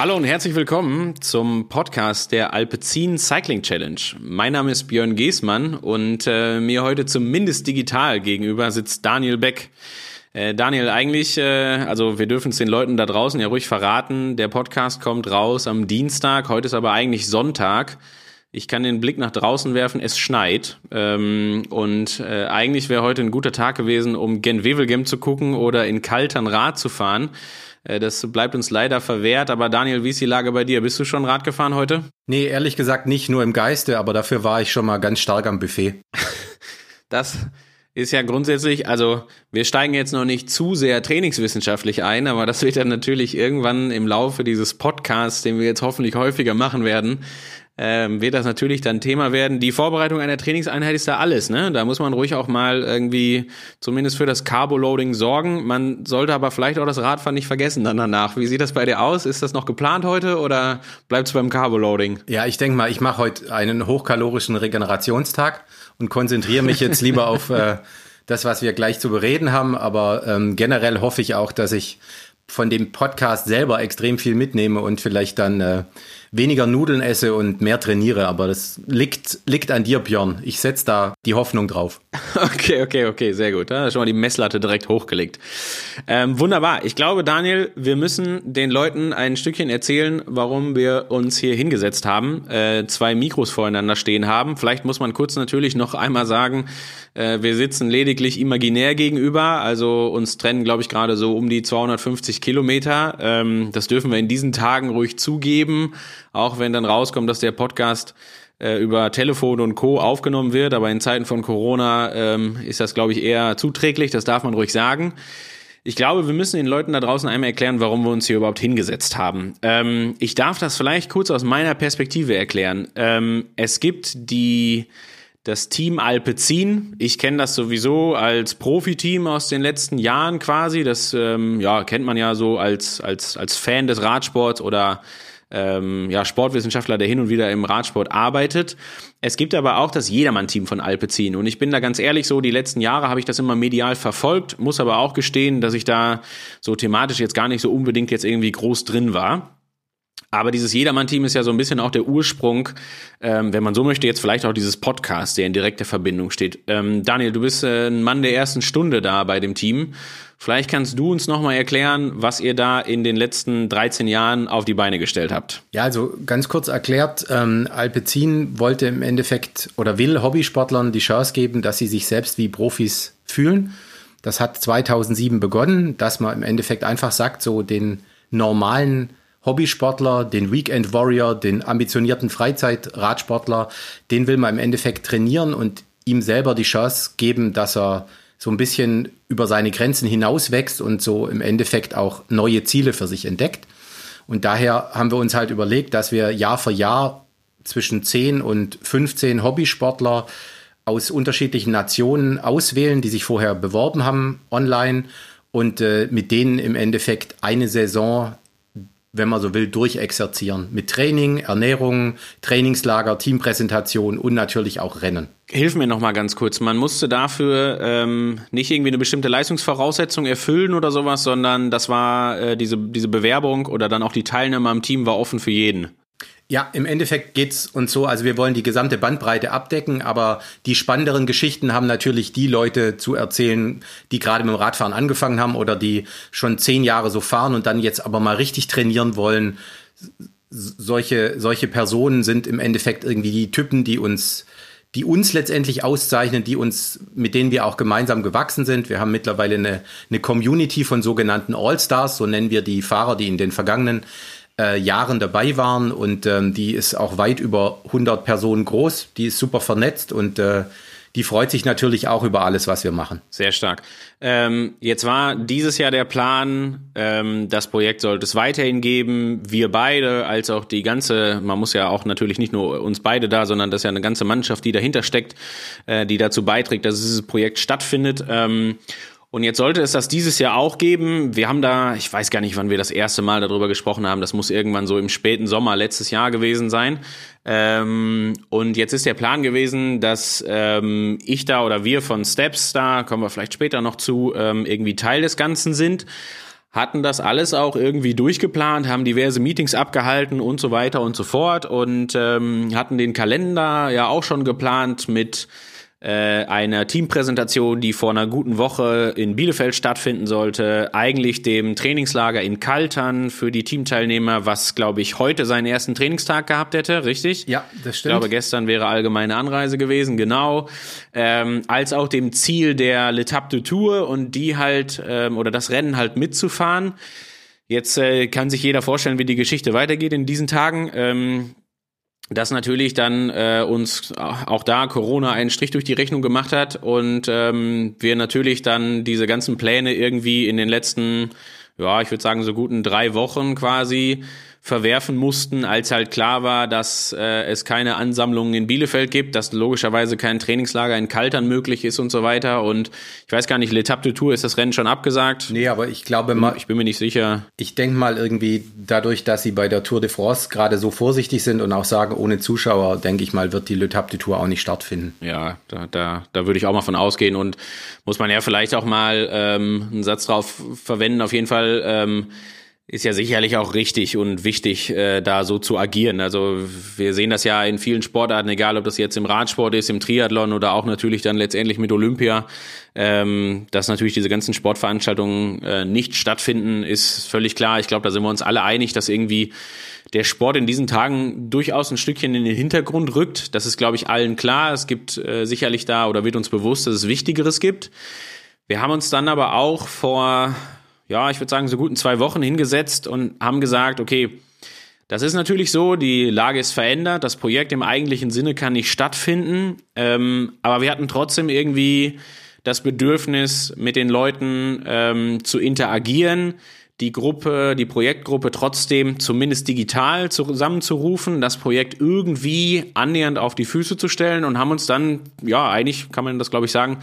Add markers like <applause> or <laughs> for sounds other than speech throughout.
Hallo und herzlich willkommen zum Podcast der Alpecin Cycling Challenge. Mein Name ist Björn Geßmann und äh, mir heute zumindest digital gegenüber sitzt Daniel Beck. Äh, Daniel, eigentlich, äh, also wir dürfen es den Leuten da draußen ja ruhig verraten. Der Podcast kommt raus am Dienstag, heute ist aber eigentlich Sonntag. Ich kann den Blick nach draußen werfen, es schneit. Ähm, und äh, eigentlich wäre heute ein guter Tag gewesen, um Gen Wevelgem zu gucken oder in Kaltern Rad zu fahren. Äh, das bleibt uns leider verwehrt. Aber Daniel, wie ist die Lage bei dir? Bist du schon Rad gefahren heute? Nee, ehrlich gesagt nicht nur im Geiste, aber dafür war ich schon mal ganz stark am Buffet. <laughs> das ist ja grundsätzlich, also wir steigen jetzt noch nicht zu sehr trainingswissenschaftlich ein, aber das wird dann natürlich irgendwann im Laufe dieses Podcasts, den wir jetzt hoffentlich häufiger machen werden, ähm, wird das natürlich dann Thema werden. Die Vorbereitung einer Trainingseinheit ist da alles, ne? Da muss man ruhig auch mal irgendwie zumindest für das Carbo-Loading sorgen. Man sollte aber vielleicht auch das Radfahren nicht vergessen dann danach. Wie sieht das bei dir aus? Ist das noch geplant heute oder bleibt es beim Carbo-Loading? Ja, ich denke mal, ich mache heute einen hochkalorischen Regenerationstag und konzentriere mich jetzt lieber auf äh, das, was wir gleich zu bereden haben. Aber ähm, generell hoffe ich auch, dass ich von dem Podcast selber extrem viel mitnehme und vielleicht dann äh, weniger Nudeln esse und mehr trainiere. Aber das liegt, liegt an dir, Björn. Ich setze da die Hoffnung drauf. <laughs> Okay, okay, okay, sehr gut. Da schon mal die Messlatte direkt hochgelegt. Ähm, wunderbar. Ich glaube, Daniel, wir müssen den Leuten ein Stückchen erzählen, warum wir uns hier hingesetzt haben, äh, zwei Mikros voreinander stehen haben. Vielleicht muss man kurz natürlich noch einmal sagen, äh, wir sitzen lediglich imaginär gegenüber, also uns trennen, glaube ich, gerade so um die 250 Kilometer. Ähm, das dürfen wir in diesen Tagen ruhig zugeben auch wenn dann rauskommt, dass der Podcast äh, über Telefon und Co. aufgenommen wird. Aber in Zeiten von Corona ähm, ist das, glaube ich, eher zuträglich. Das darf man ruhig sagen. Ich glaube, wir müssen den Leuten da draußen einmal erklären, warum wir uns hier überhaupt hingesetzt haben. Ähm, ich darf das vielleicht kurz aus meiner Perspektive erklären. Ähm, es gibt die das Team Alpecin. Ich kenne das sowieso als Profiteam aus den letzten Jahren quasi. Das ähm, ja, kennt man ja so als, als, als Fan des Radsports oder ähm, ja, Sportwissenschaftler, der hin und wieder im Radsport arbeitet. Es gibt aber auch das Jedermann-Team von Alpecin. Und ich bin da ganz ehrlich so, die letzten Jahre habe ich das immer medial verfolgt, muss aber auch gestehen, dass ich da so thematisch jetzt gar nicht so unbedingt jetzt irgendwie groß drin war. Aber dieses Jedermann-Team ist ja so ein bisschen auch der Ursprung, ähm, wenn man so möchte, jetzt vielleicht auch dieses Podcast, der in direkter Verbindung steht. Ähm, Daniel, du bist äh, ein Mann der ersten Stunde da bei dem Team. Vielleicht kannst du uns nochmal erklären, was ihr da in den letzten 13 Jahren auf die Beine gestellt habt. Ja, also ganz kurz erklärt, ähm, Alpecin wollte im Endeffekt oder will Hobbysportlern die Chance geben, dass sie sich selbst wie Profis fühlen. Das hat 2007 begonnen, dass man im Endeffekt einfach sagt, so den normalen Hobbysportler, den Weekend Warrior, den ambitionierten Freizeitradsportler, den will man im Endeffekt trainieren und ihm selber die Chance geben, dass er so ein bisschen über seine Grenzen hinaus wächst und so im Endeffekt auch neue Ziele für sich entdeckt. Und daher haben wir uns halt überlegt, dass wir Jahr für Jahr zwischen 10 und 15 Hobbysportler aus unterschiedlichen Nationen auswählen, die sich vorher beworben haben online und äh, mit denen im Endeffekt eine Saison wenn man so will, durchexerzieren. Mit Training, Ernährung, Trainingslager, Teampräsentation und natürlich auch Rennen. Hilf mir noch mal ganz kurz. Man musste dafür ähm, nicht irgendwie eine bestimmte Leistungsvoraussetzung erfüllen oder sowas, sondern das war äh, diese, diese Bewerbung oder dann auch die Teilnahme am Team war offen für jeden. Ja, im Endeffekt geht's uns so, also wir wollen die gesamte Bandbreite abdecken, aber die spannenderen Geschichten haben natürlich die Leute zu erzählen, die gerade mit dem Radfahren angefangen haben oder die schon zehn Jahre so fahren und dann jetzt aber mal richtig trainieren wollen. Solche, solche Personen sind im Endeffekt irgendwie die Typen, die uns, die uns letztendlich auszeichnen, die uns, mit denen wir auch gemeinsam gewachsen sind. Wir haben mittlerweile eine, eine Community von sogenannten All-Stars, so nennen wir die Fahrer, die in den vergangenen äh, Jahren dabei waren und ähm, die ist auch weit über 100 Personen groß. Die ist super vernetzt und äh, die freut sich natürlich auch über alles, was wir machen. Sehr stark. Ähm, jetzt war dieses Jahr der Plan, ähm, das Projekt sollte es weiterhin geben. Wir beide, als auch die ganze, man muss ja auch natürlich nicht nur uns beide da, sondern das ist ja eine ganze Mannschaft, die dahinter steckt, äh, die dazu beiträgt, dass dieses Projekt stattfindet. Ähm, und jetzt sollte es das dieses Jahr auch geben. Wir haben da, ich weiß gar nicht, wann wir das erste Mal darüber gesprochen haben. Das muss irgendwann so im späten Sommer letztes Jahr gewesen sein. Ähm, und jetzt ist der Plan gewesen, dass ähm, ich da oder wir von Steps da, kommen wir vielleicht später noch zu, ähm, irgendwie Teil des Ganzen sind. hatten das alles auch irgendwie durchgeplant, haben diverse Meetings abgehalten und so weiter und so fort und ähm, hatten den Kalender ja auch schon geplant mit äh, einer Teampräsentation, die vor einer guten Woche in Bielefeld stattfinden sollte, eigentlich dem Trainingslager in Kaltern für die Teamteilnehmer, was, glaube ich, heute seinen ersten Trainingstag gehabt hätte, richtig? Ja, das stimmt. Ich glaube, gestern wäre allgemeine Anreise gewesen, genau. Ähm, als auch dem Ziel der L'Etape de Tour und die halt, ähm, oder das Rennen halt mitzufahren. Jetzt äh, kann sich jeder vorstellen, wie die Geschichte weitergeht in diesen Tagen. Ähm, dass natürlich dann äh, uns auch da Corona einen Strich durch die Rechnung gemacht hat und ähm, wir natürlich dann diese ganzen Pläne irgendwie in den letzten, ja, ich würde sagen so guten drei Wochen quasi verwerfen mussten, als halt klar war, dass äh, es keine Ansammlungen in Bielefeld gibt, dass logischerweise kein Trainingslager in Kaltern möglich ist und so weiter. Und ich weiß gar nicht, L'Etape de Tour ist das Rennen schon abgesagt? Nee, aber ich glaube mal, ich bin mir nicht sicher. Ich denke mal irgendwie dadurch, dass sie bei der Tour de France gerade so vorsichtig sind und auch sagen, ohne Zuschauer, denke ich mal, wird die L'Etape de Tour auch nicht stattfinden. Ja, da, da, da würde ich auch mal von ausgehen und muss man ja vielleicht auch mal ähm, einen Satz drauf verwenden. Auf jeden Fall ähm, ist ja sicherlich auch richtig und wichtig, äh, da so zu agieren. Also wir sehen das ja in vielen Sportarten, egal ob das jetzt im Radsport ist, im Triathlon oder auch natürlich dann letztendlich mit Olympia, ähm, dass natürlich diese ganzen Sportveranstaltungen äh, nicht stattfinden, ist völlig klar. Ich glaube, da sind wir uns alle einig, dass irgendwie der Sport in diesen Tagen durchaus ein Stückchen in den Hintergrund rückt. Das ist, glaube ich, allen klar. Es gibt äh, sicherlich da oder wird uns bewusst, dass es Wichtigeres gibt. Wir haben uns dann aber auch vor ja, ich würde sagen, so guten zwei Wochen hingesetzt und haben gesagt, okay, das ist natürlich so, die Lage ist verändert, das Projekt im eigentlichen Sinne kann nicht stattfinden, ähm, aber wir hatten trotzdem irgendwie das Bedürfnis, mit den Leuten ähm, zu interagieren, die Gruppe, die Projektgruppe trotzdem zumindest digital zusammenzurufen, das Projekt irgendwie annähernd auf die Füße zu stellen und haben uns dann, ja, eigentlich kann man das glaube ich sagen,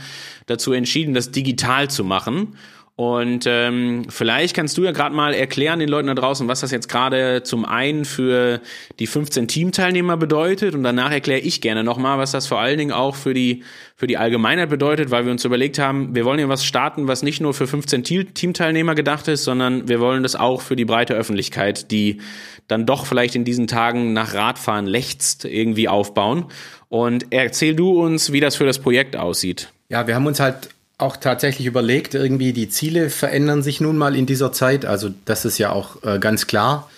dazu entschieden, das digital zu machen. Und ähm, vielleicht kannst du ja gerade mal erklären den Leuten da draußen, was das jetzt gerade zum einen für die 15 Teamteilnehmer bedeutet und danach erkläre ich gerne nochmal, was das vor allen Dingen auch für die, für die Allgemeinheit bedeutet, weil wir uns überlegt haben, wir wollen ja was starten, was nicht nur für 15 Teamteilnehmer gedacht ist, sondern wir wollen das auch für die breite Öffentlichkeit, die dann doch vielleicht in diesen Tagen nach Radfahren lechzt, irgendwie aufbauen. Und erzähl du uns, wie das für das Projekt aussieht. Ja, wir haben uns halt auch tatsächlich überlegt, irgendwie die Ziele verändern sich nun mal in dieser Zeit. Also das ist ja auch äh, ganz klar,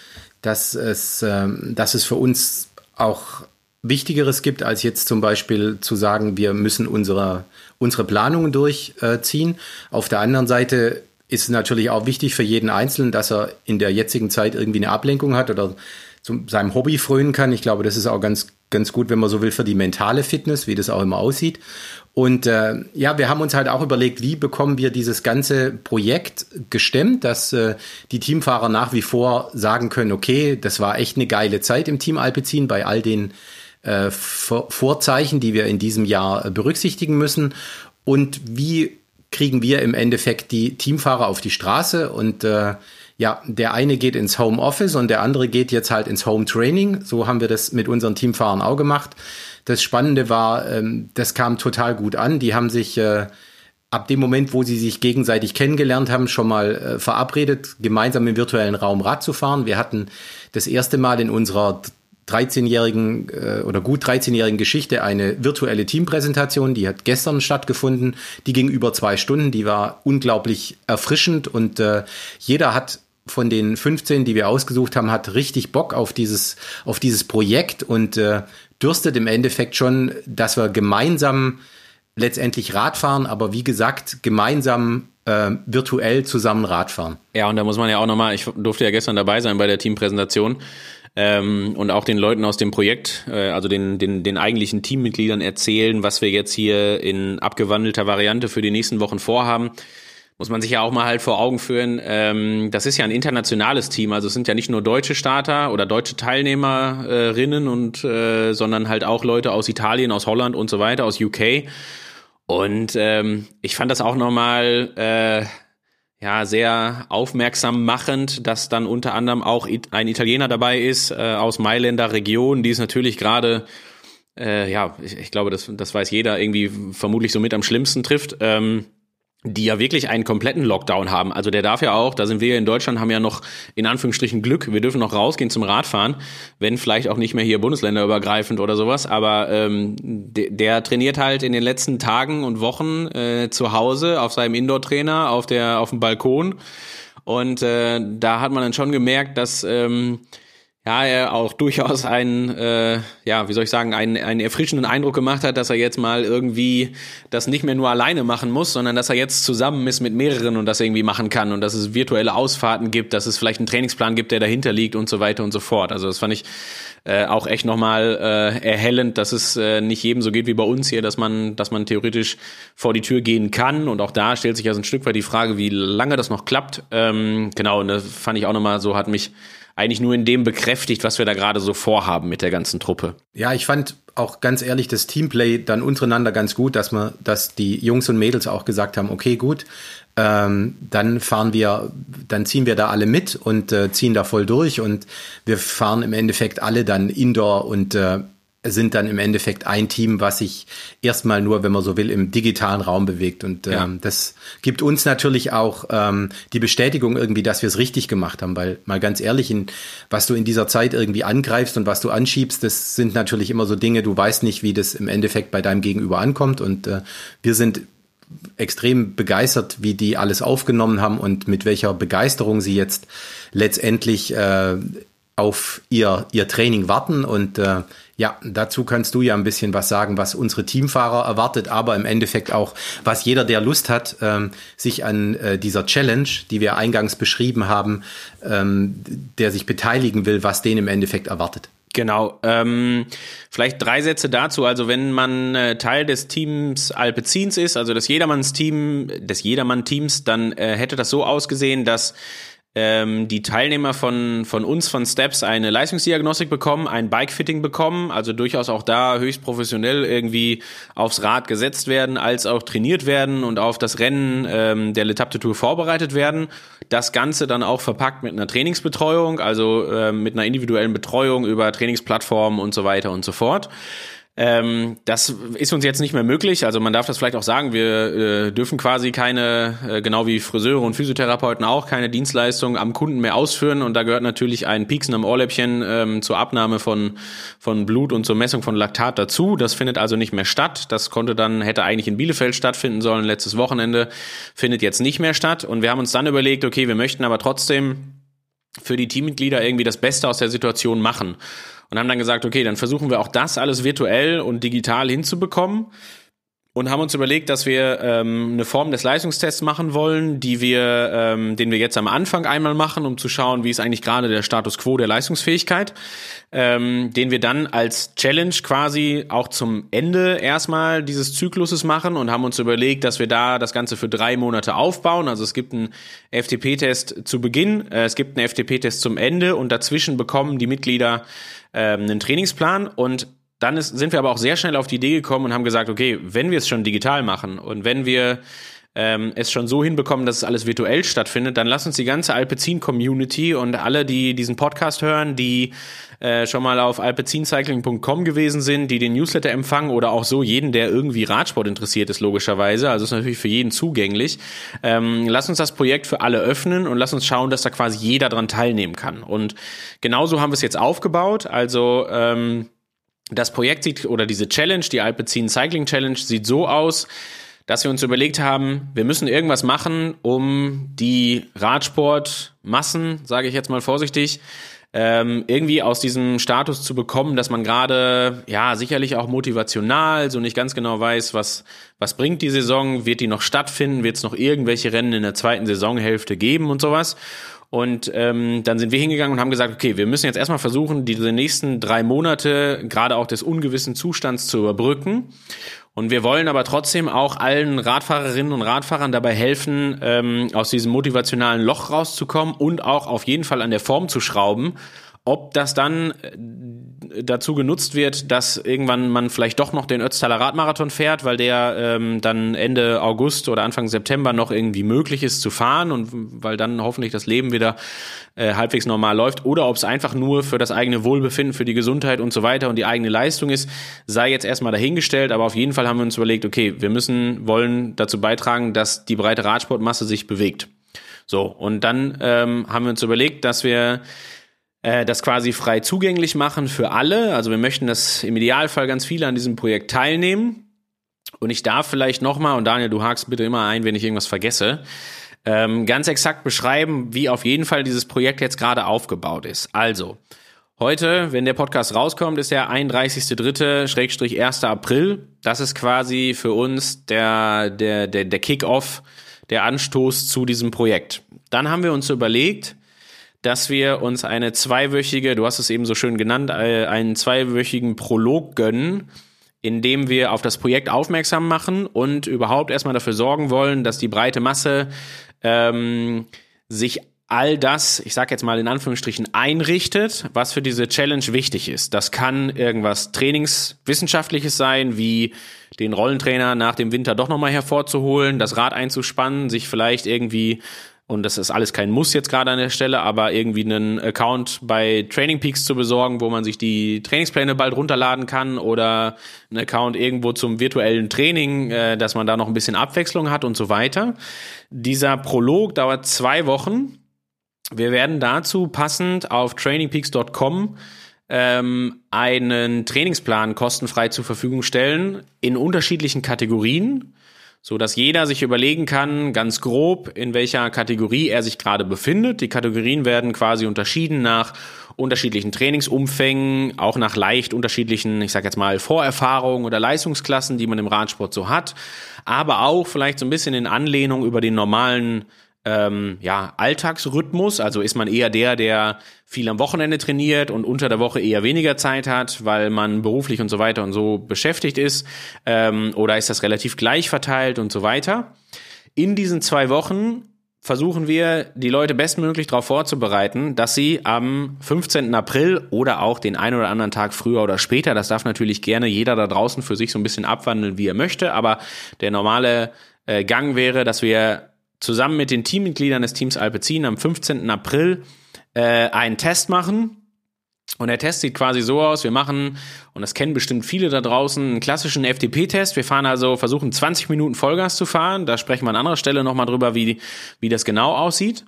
dass es, äh, dass es für uns auch Wichtigeres gibt, als jetzt zum Beispiel zu sagen, wir müssen unsere, unsere Planungen durchziehen. Auf der anderen Seite ist es natürlich auch wichtig für jeden Einzelnen, dass er in der jetzigen Zeit irgendwie eine Ablenkung hat oder zu seinem Hobby frönen kann. Ich glaube, das ist auch ganz, ganz gut, wenn man so will, für die mentale Fitness, wie das auch immer aussieht. Und äh, ja, wir haben uns halt auch überlegt, wie bekommen wir dieses ganze Projekt gestemmt, dass äh, die Teamfahrer nach wie vor sagen können, okay, das war echt eine geile Zeit im Team Alpecin bei all den äh, Vorzeichen, die wir in diesem Jahr äh, berücksichtigen müssen. Und wie kriegen wir im Endeffekt die Teamfahrer auf die Straße und äh, ja, der eine geht ins Home Office und der andere geht jetzt halt ins Home Training. So haben wir das mit unseren Teamfahrern auch gemacht. Das Spannende war, ähm, das kam total gut an. Die haben sich äh, ab dem Moment, wo sie sich gegenseitig kennengelernt haben, schon mal äh, verabredet, gemeinsam im virtuellen Raum Rad zu fahren. Wir hatten das erste Mal in unserer 13-jährigen äh, oder gut 13-jährigen Geschichte eine virtuelle Teampräsentation, die hat gestern stattgefunden. Die ging über zwei Stunden, die war unglaublich erfrischend und äh, jeder hat von den 15, die wir ausgesucht haben, hat richtig Bock auf dieses, auf dieses Projekt und äh, dürstet im Endeffekt schon, dass wir gemeinsam letztendlich Radfahren, aber wie gesagt, gemeinsam äh, virtuell zusammen Radfahren. Ja, und da muss man ja auch nochmal, ich durfte ja gestern dabei sein bei der Teampräsentation ähm, und auch den Leuten aus dem Projekt, äh, also den, den, den eigentlichen Teammitgliedern erzählen, was wir jetzt hier in abgewandelter Variante für die nächsten Wochen vorhaben muss man sich ja auch mal halt vor Augen führen, ähm, das ist ja ein internationales Team, also es sind ja nicht nur deutsche Starter oder deutsche Teilnehmerinnen und äh, sondern halt auch Leute aus Italien, aus Holland und so weiter, aus UK. Und ähm, ich fand das auch nochmal äh, ja sehr aufmerksam machend, dass dann unter anderem auch ein Italiener dabei ist äh, aus Mailänder Region, die ist natürlich gerade äh, ja, ich, ich glaube, das, das weiß jeder, irgendwie vermutlich so mit am schlimmsten trifft. Ähm, die ja wirklich einen kompletten Lockdown haben. Also der darf ja auch, da sind wir in Deutschland, haben ja noch in Anführungsstrichen Glück, wir dürfen noch rausgehen zum Radfahren, wenn vielleicht auch nicht mehr hier bundesländerübergreifend oder sowas, aber ähm, der, der trainiert halt in den letzten Tagen und Wochen äh, zu Hause auf seinem Indoor-Trainer, auf, der, auf dem Balkon. Und äh, da hat man dann schon gemerkt, dass... Ähm, ja, er auch durchaus einen, äh, ja, wie soll ich sagen, einen, einen erfrischenden Eindruck gemacht hat, dass er jetzt mal irgendwie das nicht mehr nur alleine machen muss, sondern dass er jetzt zusammen ist mit mehreren und das irgendwie machen kann und dass es virtuelle Ausfahrten gibt, dass es vielleicht einen Trainingsplan gibt, der dahinter liegt und so weiter und so fort. Also das fand ich äh, auch echt nochmal äh, erhellend, dass es äh, nicht jedem so geht wie bei uns hier, dass man, dass man theoretisch vor die Tür gehen kann. Und auch da stellt sich also ein Stück weit die Frage, wie lange das noch klappt. Ähm, genau, und das fand ich auch nochmal so, hat mich eigentlich nur in dem bekräftigt, was wir da gerade so vorhaben mit der ganzen Truppe. Ja, ich fand auch ganz ehrlich das Teamplay dann untereinander ganz gut, dass man, dass die Jungs und Mädels auch gesagt haben, okay, gut, ähm, dann fahren wir, dann ziehen wir da alle mit und äh, ziehen da voll durch und wir fahren im Endeffekt alle dann Indoor und äh, sind dann im Endeffekt ein Team, was sich erstmal nur, wenn man so will, im digitalen Raum bewegt. Und ähm, ja. das gibt uns natürlich auch ähm, die Bestätigung irgendwie, dass wir es richtig gemacht haben. Weil mal ganz ehrlich, in, was du in dieser Zeit irgendwie angreifst und was du anschiebst, das sind natürlich immer so Dinge, du weißt nicht, wie das im Endeffekt bei deinem Gegenüber ankommt. Und äh, wir sind extrem begeistert, wie die alles aufgenommen haben und mit welcher Begeisterung sie jetzt letztendlich äh, auf ihr, ihr Training warten. Und äh, ja, dazu kannst du ja ein bisschen was sagen, was unsere Teamfahrer erwartet, aber im Endeffekt auch, was jeder, der Lust hat, ähm, sich an äh, dieser Challenge, die wir eingangs beschrieben haben, ähm, der sich beteiligen will, was den im Endeffekt erwartet. Genau. Ähm, vielleicht drei Sätze dazu. Also wenn man äh, Teil des Teams Alpezins ist, also des Jedermanns-Team, des Jedermann-Teams, dann äh, hätte das so ausgesehen, dass ähm, die Teilnehmer von, von uns, von Steps, eine Leistungsdiagnostik bekommen, ein Bikefitting bekommen, also durchaus auch da höchst professionell irgendwie aufs Rad gesetzt werden, als auch trainiert werden und auf das Rennen ähm, der Letapte Tour vorbereitet werden. Das Ganze dann auch verpackt mit einer Trainingsbetreuung, also ähm, mit einer individuellen Betreuung über Trainingsplattformen und so weiter und so fort. Ähm, das ist uns jetzt nicht mehr möglich. Also man darf das vielleicht auch sagen, wir äh, dürfen quasi keine, äh, genau wie Friseure und Physiotherapeuten auch, keine Dienstleistung am Kunden mehr ausführen. Und da gehört natürlich ein Pieksen am Ohrläppchen ähm, zur Abnahme von, von Blut und zur Messung von Laktat dazu. Das findet also nicht mehr statt. Das konnte dann, hätte eigentlich in Bielefeld stattfinden sollen, letztes Wochenende, findet jetzt nicht mehr statt. Und wir haben uns dann überlegt, okay, wir möchten aber trotzdem für die Teammitglieder irgendwie das Beste aus der Situation machen und haben dann gesagt, okay, dann versuchen wir auch das alles virtuell und digital hinzubekommen und haben uns überlegt, dass wir ähm, eine Form des Leistungstests machen wollen, die wir, ähm, den wir jetzt am Anfang einmal machen, um zu schauen, wie ist eigentlich gerade der Status quo der Leistungsfähigkeit, ähm, den wir dann als Challenge quasi auch zum Ende erstmal dieses Zykluses machen und haben uns überlegt, dass wir da das Ganze für drei Monate aufbauen. Also es gibt einen FTP-Test zu Beginn, äh, es gibt einen FTP-Test zum Ende und dazwischen bekommen die Mitglieder ähm, einen Trainingsplan und dann ist, sind wir aber auch sehr schnell auf die Idee gekommen und haben gesagt, okay, wenn wir es schon digital machen und wenn wir ähm, es schon so hinbekommen, dass es alles virtuell stattfindet, dann lass uns die ganze Alpecin-Community und alle, die diesen Podcast hören, die äh, schon mal auf alpecincycling.com gewesen sind, die den Newsletter empfangen oder auch so jeden, der irgendwie Radsport interessiert ist, logischerweise. Also ist natürlich für jeden zugänglich. Ähm, lass uns das Projekt für alle öffnen und lass uns schauen, dass da quasi jeder dran teilnehmen kann. Und genauso haben wir es jetzt aufgebaut. Also ähm, das Projekt sieht oder diese Challenge, die Alpecin Cycling Challenge, sieht so aus, dass wir uns überlegt haben, wir müssen irgendwas machen, um die Radsportmassen, sage ich jetzt mal vorsichtig, ähm, irgendwie aus diesem Status zu bekommen, dass man gerade, ja, sicherlich auch motivational, so nicht ganz genau weiß, was, was bringt die Saison, wird die noch stattfinden, wird es noch irgendwelche Rennen in der zweiten Saisonhälfte geben und sowas. Und ähm, dann sind wir hingegangen und haben gesagt, okay, wir müssen jetzt erstmal versuchen, diese nächsten drei Monate gerade auch des ungewissen Zustands zu überbrücken. Und wir wollen aber trotzdem auch allen Radfahrerinnen und Radfahrern dabei helfen, ähm, aus diesem motivationalen Loch rauszukommen und auch auf jeden Fall an der Form zu schrauben, Ob das dann äh, dazu genutzt wird, dass irgendwann man vielleicht doch noch den Ötztaler Radmarathon fährt, weil der ähm, dann Ende August oder Anfang September noch irgendwie möglich ist zu fahren und weil dann hoffentlich das Leben wieder äh, halbwegs normal läuft, oder ob es einfach nur für das eigene Wohlbefinden, für die Gesundheit und so weiter und die eigene Leistung ist, sei jetzt erstmal dahingestellt, aber auf jeden Fall haben wir uns überlegt, okay, wir müssen, wollen dazu beitragen, dass die breite Radsportmasse sich bewegt. So, und dann ähm, haben wir uns überlegt, dass wir das quasi frei zugänglich machen für alle. Also wir möchten, dass im Idealfall ganz viele an diesem Projekt teilnehmen. Und ich darf vielleicht nochmal, und Daniel, du hakst bitte immer ein, wenn ich irgendwas vergesse, ähm, ganz exakt beschreiben, wie auf jeden Fall dieses Projekt jetzt gerade aufgebaut ist. Also, heute, wenn der Podcast rauskommt, ist der 31.3.1. April. Das ist quasi für uns der, der, der, der Kick-Off, der Anstoß zu diesem Projekt. Dann haben wir uns überlegt, dass wir uns eine zweiwöchige, du hast es eben so schön genannt, äh, einen zweiwöchigen Prolog gönnen, in dem wir auf das Projekt aufmerksam machen und überhaupt erstmal dafür sorgen wollen, dass die breite Masse ähm, sich all das, ich sage jetzt mal in Anführungsstrichen, einrichtet, was für diese Challenge wichtig ist. Das kann irgendwas Trainingswissenschaftliches sein, wie den Rollentrainer nach dem Winter doch nochmal hervorzuholen, das Rad einzuspannen, sich vielleicht irgendwie und das ist alles kein Muss jetzt gerade an der Stelle, aber irgendwie einen Account bei Training Peaks zu besorgen, wo man sich die Trainingspläne bald runterladen kann oder einen Account irgendwo zum virtuellen Training, äh, dass man da noch ein bisschen Abwechslung hat und so weiter. Dieser Prolog dauert zwei Wochen. Wir werden dazu passend auf trainingpeaks.com ähm, einen Trainingsplan kostenfrei zur Verfügung stellen in unterschiedlichen Kategorien so dass jeder sich überlegen kann, ganz grob, in welcher Kategorie er sich gerade befindet. Die Kategorien werden quasi unterschieden nach unterschiedlichen Trainingsumfängen, auch nach leicht unterschiedlichen, ich sage jetzt mal, Vorerfahrungen oder Leistungsklassen, die man im Radsport so hat, aber auch vielleicht so ein bisschen in Anlehnung über den normalen ähm, ja, Alltagsrhythmus. Also ist man eher der, der viel am Wochenende trainiert und unter der Woche eher weniger Zeit hat, weil man beruflich und so weiter und so beschäftigt ist. Ähm, oder ist das relativ gleich verteilt und so weiter. In diesen zwei Wochen versuchen wir, die Leute bestmöglich darauf vorzubereiten, dass sie am 15. April oder auch den einen oder anderen Tag früher oder später, das darf natürlich gerne jeder da draußen für sich so ein bisschen abwandeln, wie er möchte, aber der normale äh, Gang wäre, dass wir zusammen mit den Teammitgliedern des Teams Alpecin am 15. April äh, einen Test machen. Und der Test sieht quasi so aus, wir machen, und das kennen bestimmt viele da draußen, einen klassischen FTP-Test. Wir fahren also, versuchen 20 Minuten Vollgas zu fahren. Da sprechen wir an anderer Stelle nochmal drüber, wie, wie das genau aussieht.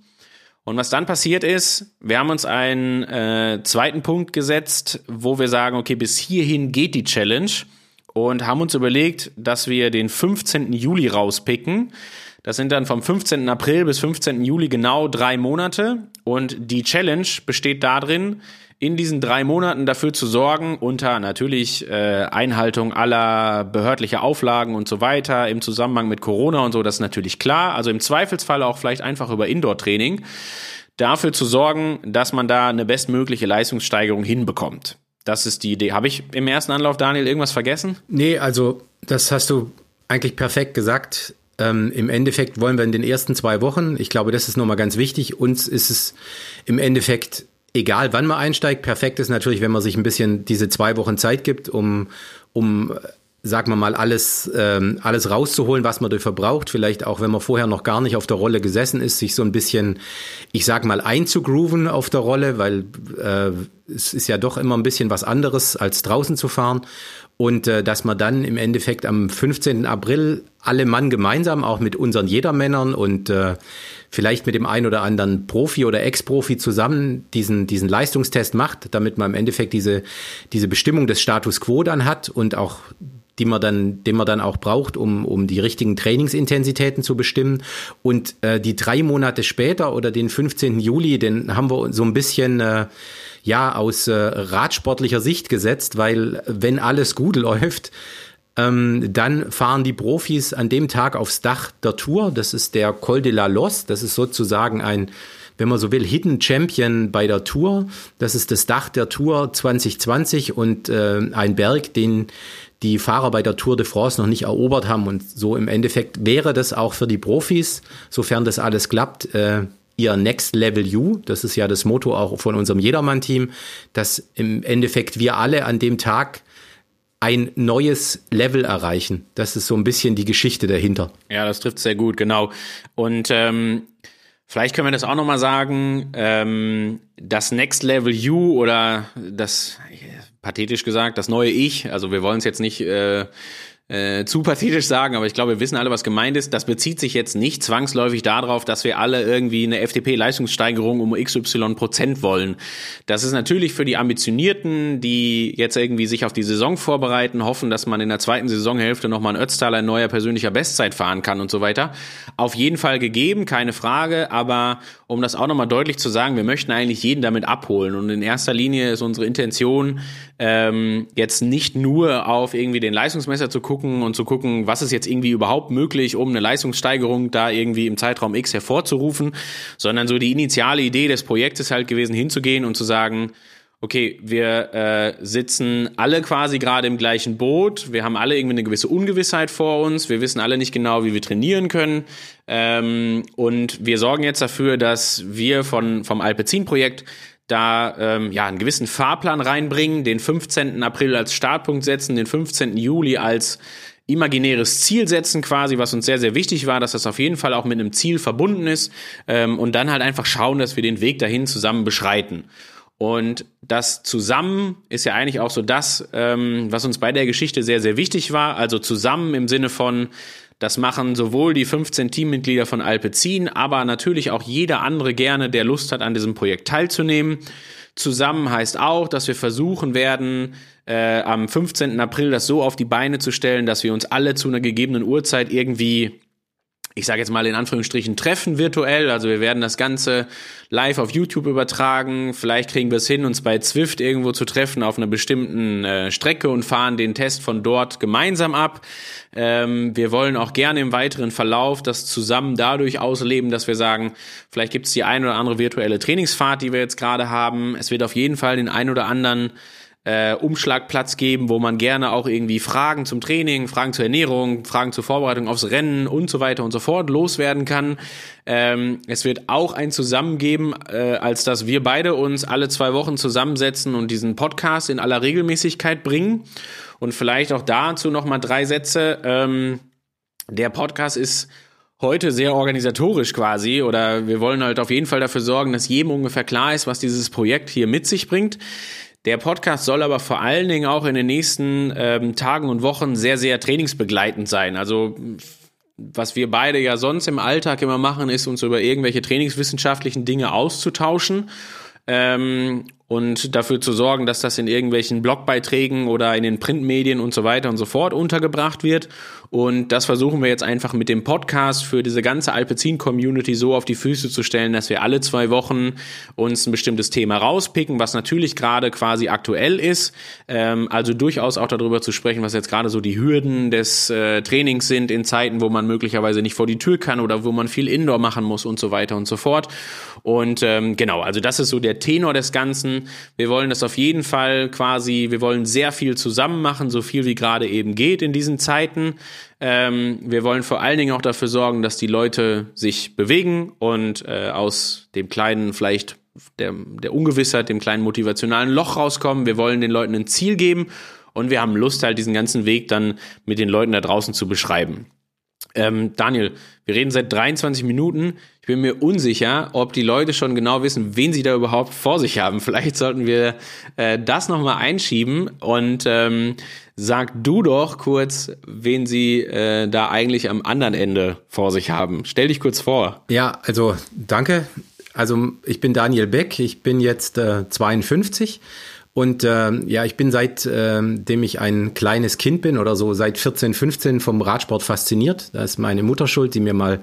Und was dann passiert ist, wir haben uns einen äh, zweiten Punkt gesetzt, wo wir sagen, okay, bis hierhin geht die Challenge und haben uns überlegt, dass wir den 15. Juli rauspicken. Das sind dann vom 15. April bis 15. Juli genau drei Monate. Und die Challenge besteht darin, in diesen drei Monaten dafür zu sorgen, unter natürlich äh, Einhaltung aller behördlicher Auflagen und so weiter, im Zusammenhang mit Corona und so, das ist natürlich klar. Also im Zweifelsfall auch vielleicht einfach über Indoor-Training, dafür zu sorgen, dass man da eine bestmögliche Leistungssteigerung hinbekommt. Das ist die Idee. Habe ich im ersten Anlauf, Daniel, irgendwas vergessen? Nee, also das hast du eigentlich perfekt gesagt. Ähm, Im Endeffekt wollen wir in den ersten zwei Wochen, ich glaube, das ist nochmal ganz wichtig, uns ist es im Endeffekt egal, wann man einsteigt. Perfekt ist natürlich, wenn man sich ein bisschen diese zwei Wochen Zeit gibt, um, um sagen wir mal, alles, ähm, alles rauszuholen, was man dafür braucht. Vielleicht auch, wenn man vorher noch gar nicht auf der Rolle gesessen ist, sich so ein bisschen, ich sag mal, einzugrooven auf der Rolle, weil äh, es ist ja doch immer ein bisschen was anderes, als draußen zu fahren. Und äh, dass man dann im Endeffekt am 15. April alle Mann gemeinsam, auch mit unseren Jedermännern und äh, vielleicht mit dem einen oder anderen Profi oder Ex-Profi zusammen diesen, diesen Leistungstest macht, damit man im Endeffekt diese, diese Bestimmung des Status quo dann hat und auch die man dann, den man dann auch braucht, um, um die richtigen Trainingsintensitäten zu bestimmen. Und äh, die drei Monate später oder den 15. Juli, den haben wir so ein bisschen äh, ja aus äh, radsportlicher Sicht gesetzt, weil wenn alles gut <laughs> läuft, ähm, dann fahren die Profis an dem Tag aufs Dach der Tour. Das ist der Col de la Los. Das ist sozusagen ein, wenn man so will, Hidden Champion bei der Tour. Das ist das Dach der Tour 2020 und äh, ein Berg, den die Fahrer bei der Tour de France noch nicht erobert haben. Und so im Endeffekt wäre das auch für die Profis, sofern das alles klappt, äh, ihr Next Level You, das ist ja das Motto auch von unserem Jedermann-Team, dass im Endeffekt wir alle an dem Tag ein neues Level erreichen. Das ist so ein bisschen die Geschichte dahinter. Ja, das trifft sehr gut, genau. Und ähm, vielleicht können wir das auch nochmal sagen, ähm, das Next Level You oder das, pathetisch gesagt, das neue Ich, also wir wollen es jetzt nicht äh, äh, zu pathetisch sagen, aber ich glaube, wir wissen alle, was gemeint ist. Das bezieht sich jetzt nicht zwangsläufig darauf, dass wir alle irgendwie eine FDP-Leistungssteigerung um XY Prozent wollen. Das ist natürlich für die Ambitionierten, die jetzt irgendwie sich auf die Saison vorbereiten, hoffen, dass man in der zweiten Saisonhälfte nochmal ein Ötztaler in neuer persönlicher Bestzeit fahren kann und so weiter. Auf jeden Fall gegeben, keine Frage, aber um das auch nochmal deutlich zu sagen, wir möchten eigentlich jeden damit abholen und in erster Linie ist unsere Intention, ähm, jetzt nicht nur auf irgendwie den Leistungsmesser zu gucken, und zu gucken, was ist jetzt irgendwie überhaupt möglich, um eine Leistungssteigerung da irgendwie im Zeitraum X hervorzurufen, sondern so die initiale Idee des Projektes halt gewesen, hinzugehen und zu sagen, okay, wir äh, sitzen alle quasi gerade im gleichen Boot, wir haben alle irgendwie eine gewisse Ungewissheit vor uns, wir wissen alle nicht genau, wie wir trainieren können. Ähm, und wir sorgen jetzt dafür, dass wir von, vom Alpecin-Projekt da ähm, ja einen gewissen Fahrplan reinbringen, den 15. April als Startpunkt setzen, den 15. Juli als imaginäres Ziel setzen quasi, was uns sehr, sehr wichtig war, dass das auf jeden Fall auch mit einem Ziel verbunden ist ähm, und dann halt einfach schauen, dass wir den Weg dahin zusammen beschreiten. Und das zusammen ist ja eigentlich auch so das, ähm, was uns bei der Geschichte sehr, sehr wichtig war. Also zusammen im Sinne von, das machen sowohl die 15 Teammitglieder von Alpecin, aber natürlich auch jeder andere gerne, der Lust hat, an diesem Projekt teilzunehmen. Zusammen heißt auch, dass wir versuchen werden, äh, am 15. April das so auf die Beine zu stellen, dass wir uns alle zu einer gegebenen Uhrzeit irgendwie ich sage jetzt mal in Anführungsstrichen treffen virtuell. Also wir werden das Ganze live auf YouTube übertragen. Vielleicht kriegen wir es hin, uns bei Zwift irgendwo zu treffen auf einer bestimmten äh, Strecke und fahren den Test von dort gemeinsam ab. Ähm, wir wollen auch gerne im weiteren Verlauf das zusammen dadurch ausleben, dass wir sagen, vielleicht gibt es die ein oder andere virtuelle Trainingsfahrt, die wir jetzt gerade haben. Es wird auf jeden Fall den ein oder anderen äh, Umschlagplatz geben, wo man gerne auch irgendwie Fragen zum Training, Fragen zur Ernährung, Fragen zur Vorbereitung aufs Rennen und so weiter und so fort loswerden kann. Ähm, es wird auch ein Zusammen geben, äh, als dass wir beide uns alle zwei Wochen zusammensetzen und diesen Podcast in aller Regelmäßigkeit bringen. Und vielleicht auch dazu nochmal drei Sätze. Ähm, der Podcast ist heute sehr organisatorisch quasi oder wir wollen halt auf jeden Fall dafür sorgen, dass jedem ungefähr klar ist, was dieses Projekt hier mit sich bringt. Der Podcast soll aber vor allen Dingen auch in den nächsten ähm, Tagen und Wochen sehr, sehr trainingsbegleitend sein. Also was wir beide ja sonst im Alltag immer machen, ist uns über irgendwelche trainingswissenschaftlichen Dinge auszutauschen ähm, und dafür zu sorgen, dass das in irgendwelchen Blogbeiträgen oder in den Printmedien und so weiter und so fort untergebracht wird. Und das versuchen wir jetzt einfach mit dem Podcast für diese ganze Alpecin-Community so auf die Füße zu stellen, dass wir alle zwei Wochen uns ein bestimmtes Thema rauspicken, was natürlich gerade quasi aktuell ist. Ähm, also durchaus auch darüber zu sprechen, was jetzt gerade so die Hürden des äh, Trainings sind in Zeiten, wo man möglicherweise nicht vor die Tür kann oder wo man viel Indoor machen muss und so weiter und so fort. Und ähm, genau, also das ist so der Tenor des Ganzen. Wir wollen das auf jeden Fall quasi, wir wollen sehr viel zusammen machen, so viel wie gerade eben geht in diesen Zeiten. Ähm, wir wollen vor allen Dingen auch dafür sorgen, dass die Leute sich bewegen und äh, aus dem kleinen, vielleicht der, der Ungewissheit, dem kleinen motivationalen Loch rauskommen. Wir wollen den Leuten ein Ziel geben und wir haben Lust, halt diesen ganzen Weg dann mit den Leuten da draußen zu beschreiben. Ähm, Daniel, wir reden seit 23 Minuten. Ich bin mir unsicher, ob die Leute schon genau wissen, wen sie da überhaupt vor sich haben. <laughs> Vielleicht sollten wir äh, das nochmal einschieben und ähm, sag du doch kurz, wen sie äh, da eigentlich am anderen Ende vor sich haben. Stell dich kurz vor. Ja, also danke. Also ich bin Daniel Beck, ich bin jetzt äh, 52 und äh, ja, ich bin seitdem äh, ich ein kleines Kind bin oder so seit 14, 15 vom Radsport fasziniert. Da ist meine Mutter schuld, die mir mal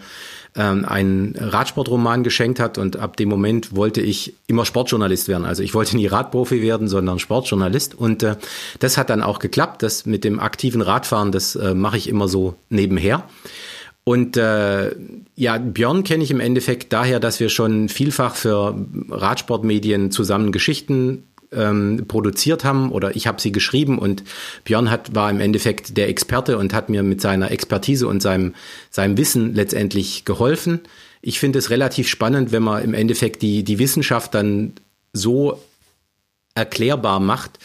ähm, einen Radsportroman geschenkt hat und ab dem Moment wollte ich immer Sportjournalist werden. Also ich wollte nie Radprofi werden, sondern Sportjournalist und äh, das hat dann auch geklappt. Das mit dem aktiven Radfahren, das äh, mache ich immer so nebenher. Und äh, ja, Björn kenne ich im Endeffekt daher, dass wir schon vielfach für Radsportmedien zusammen Geschichten ähm, produziert haben oder ich habe sie geschrieben und Björn hat, war im Endeffekt der Experte und hat mir mit seiner Expertise und seinem, seinem Wissen letztendlich geholfen. ich finde es relativ spannend, wenn man im Endeffekt die, die Wissenschaft dann so erklärbar macht,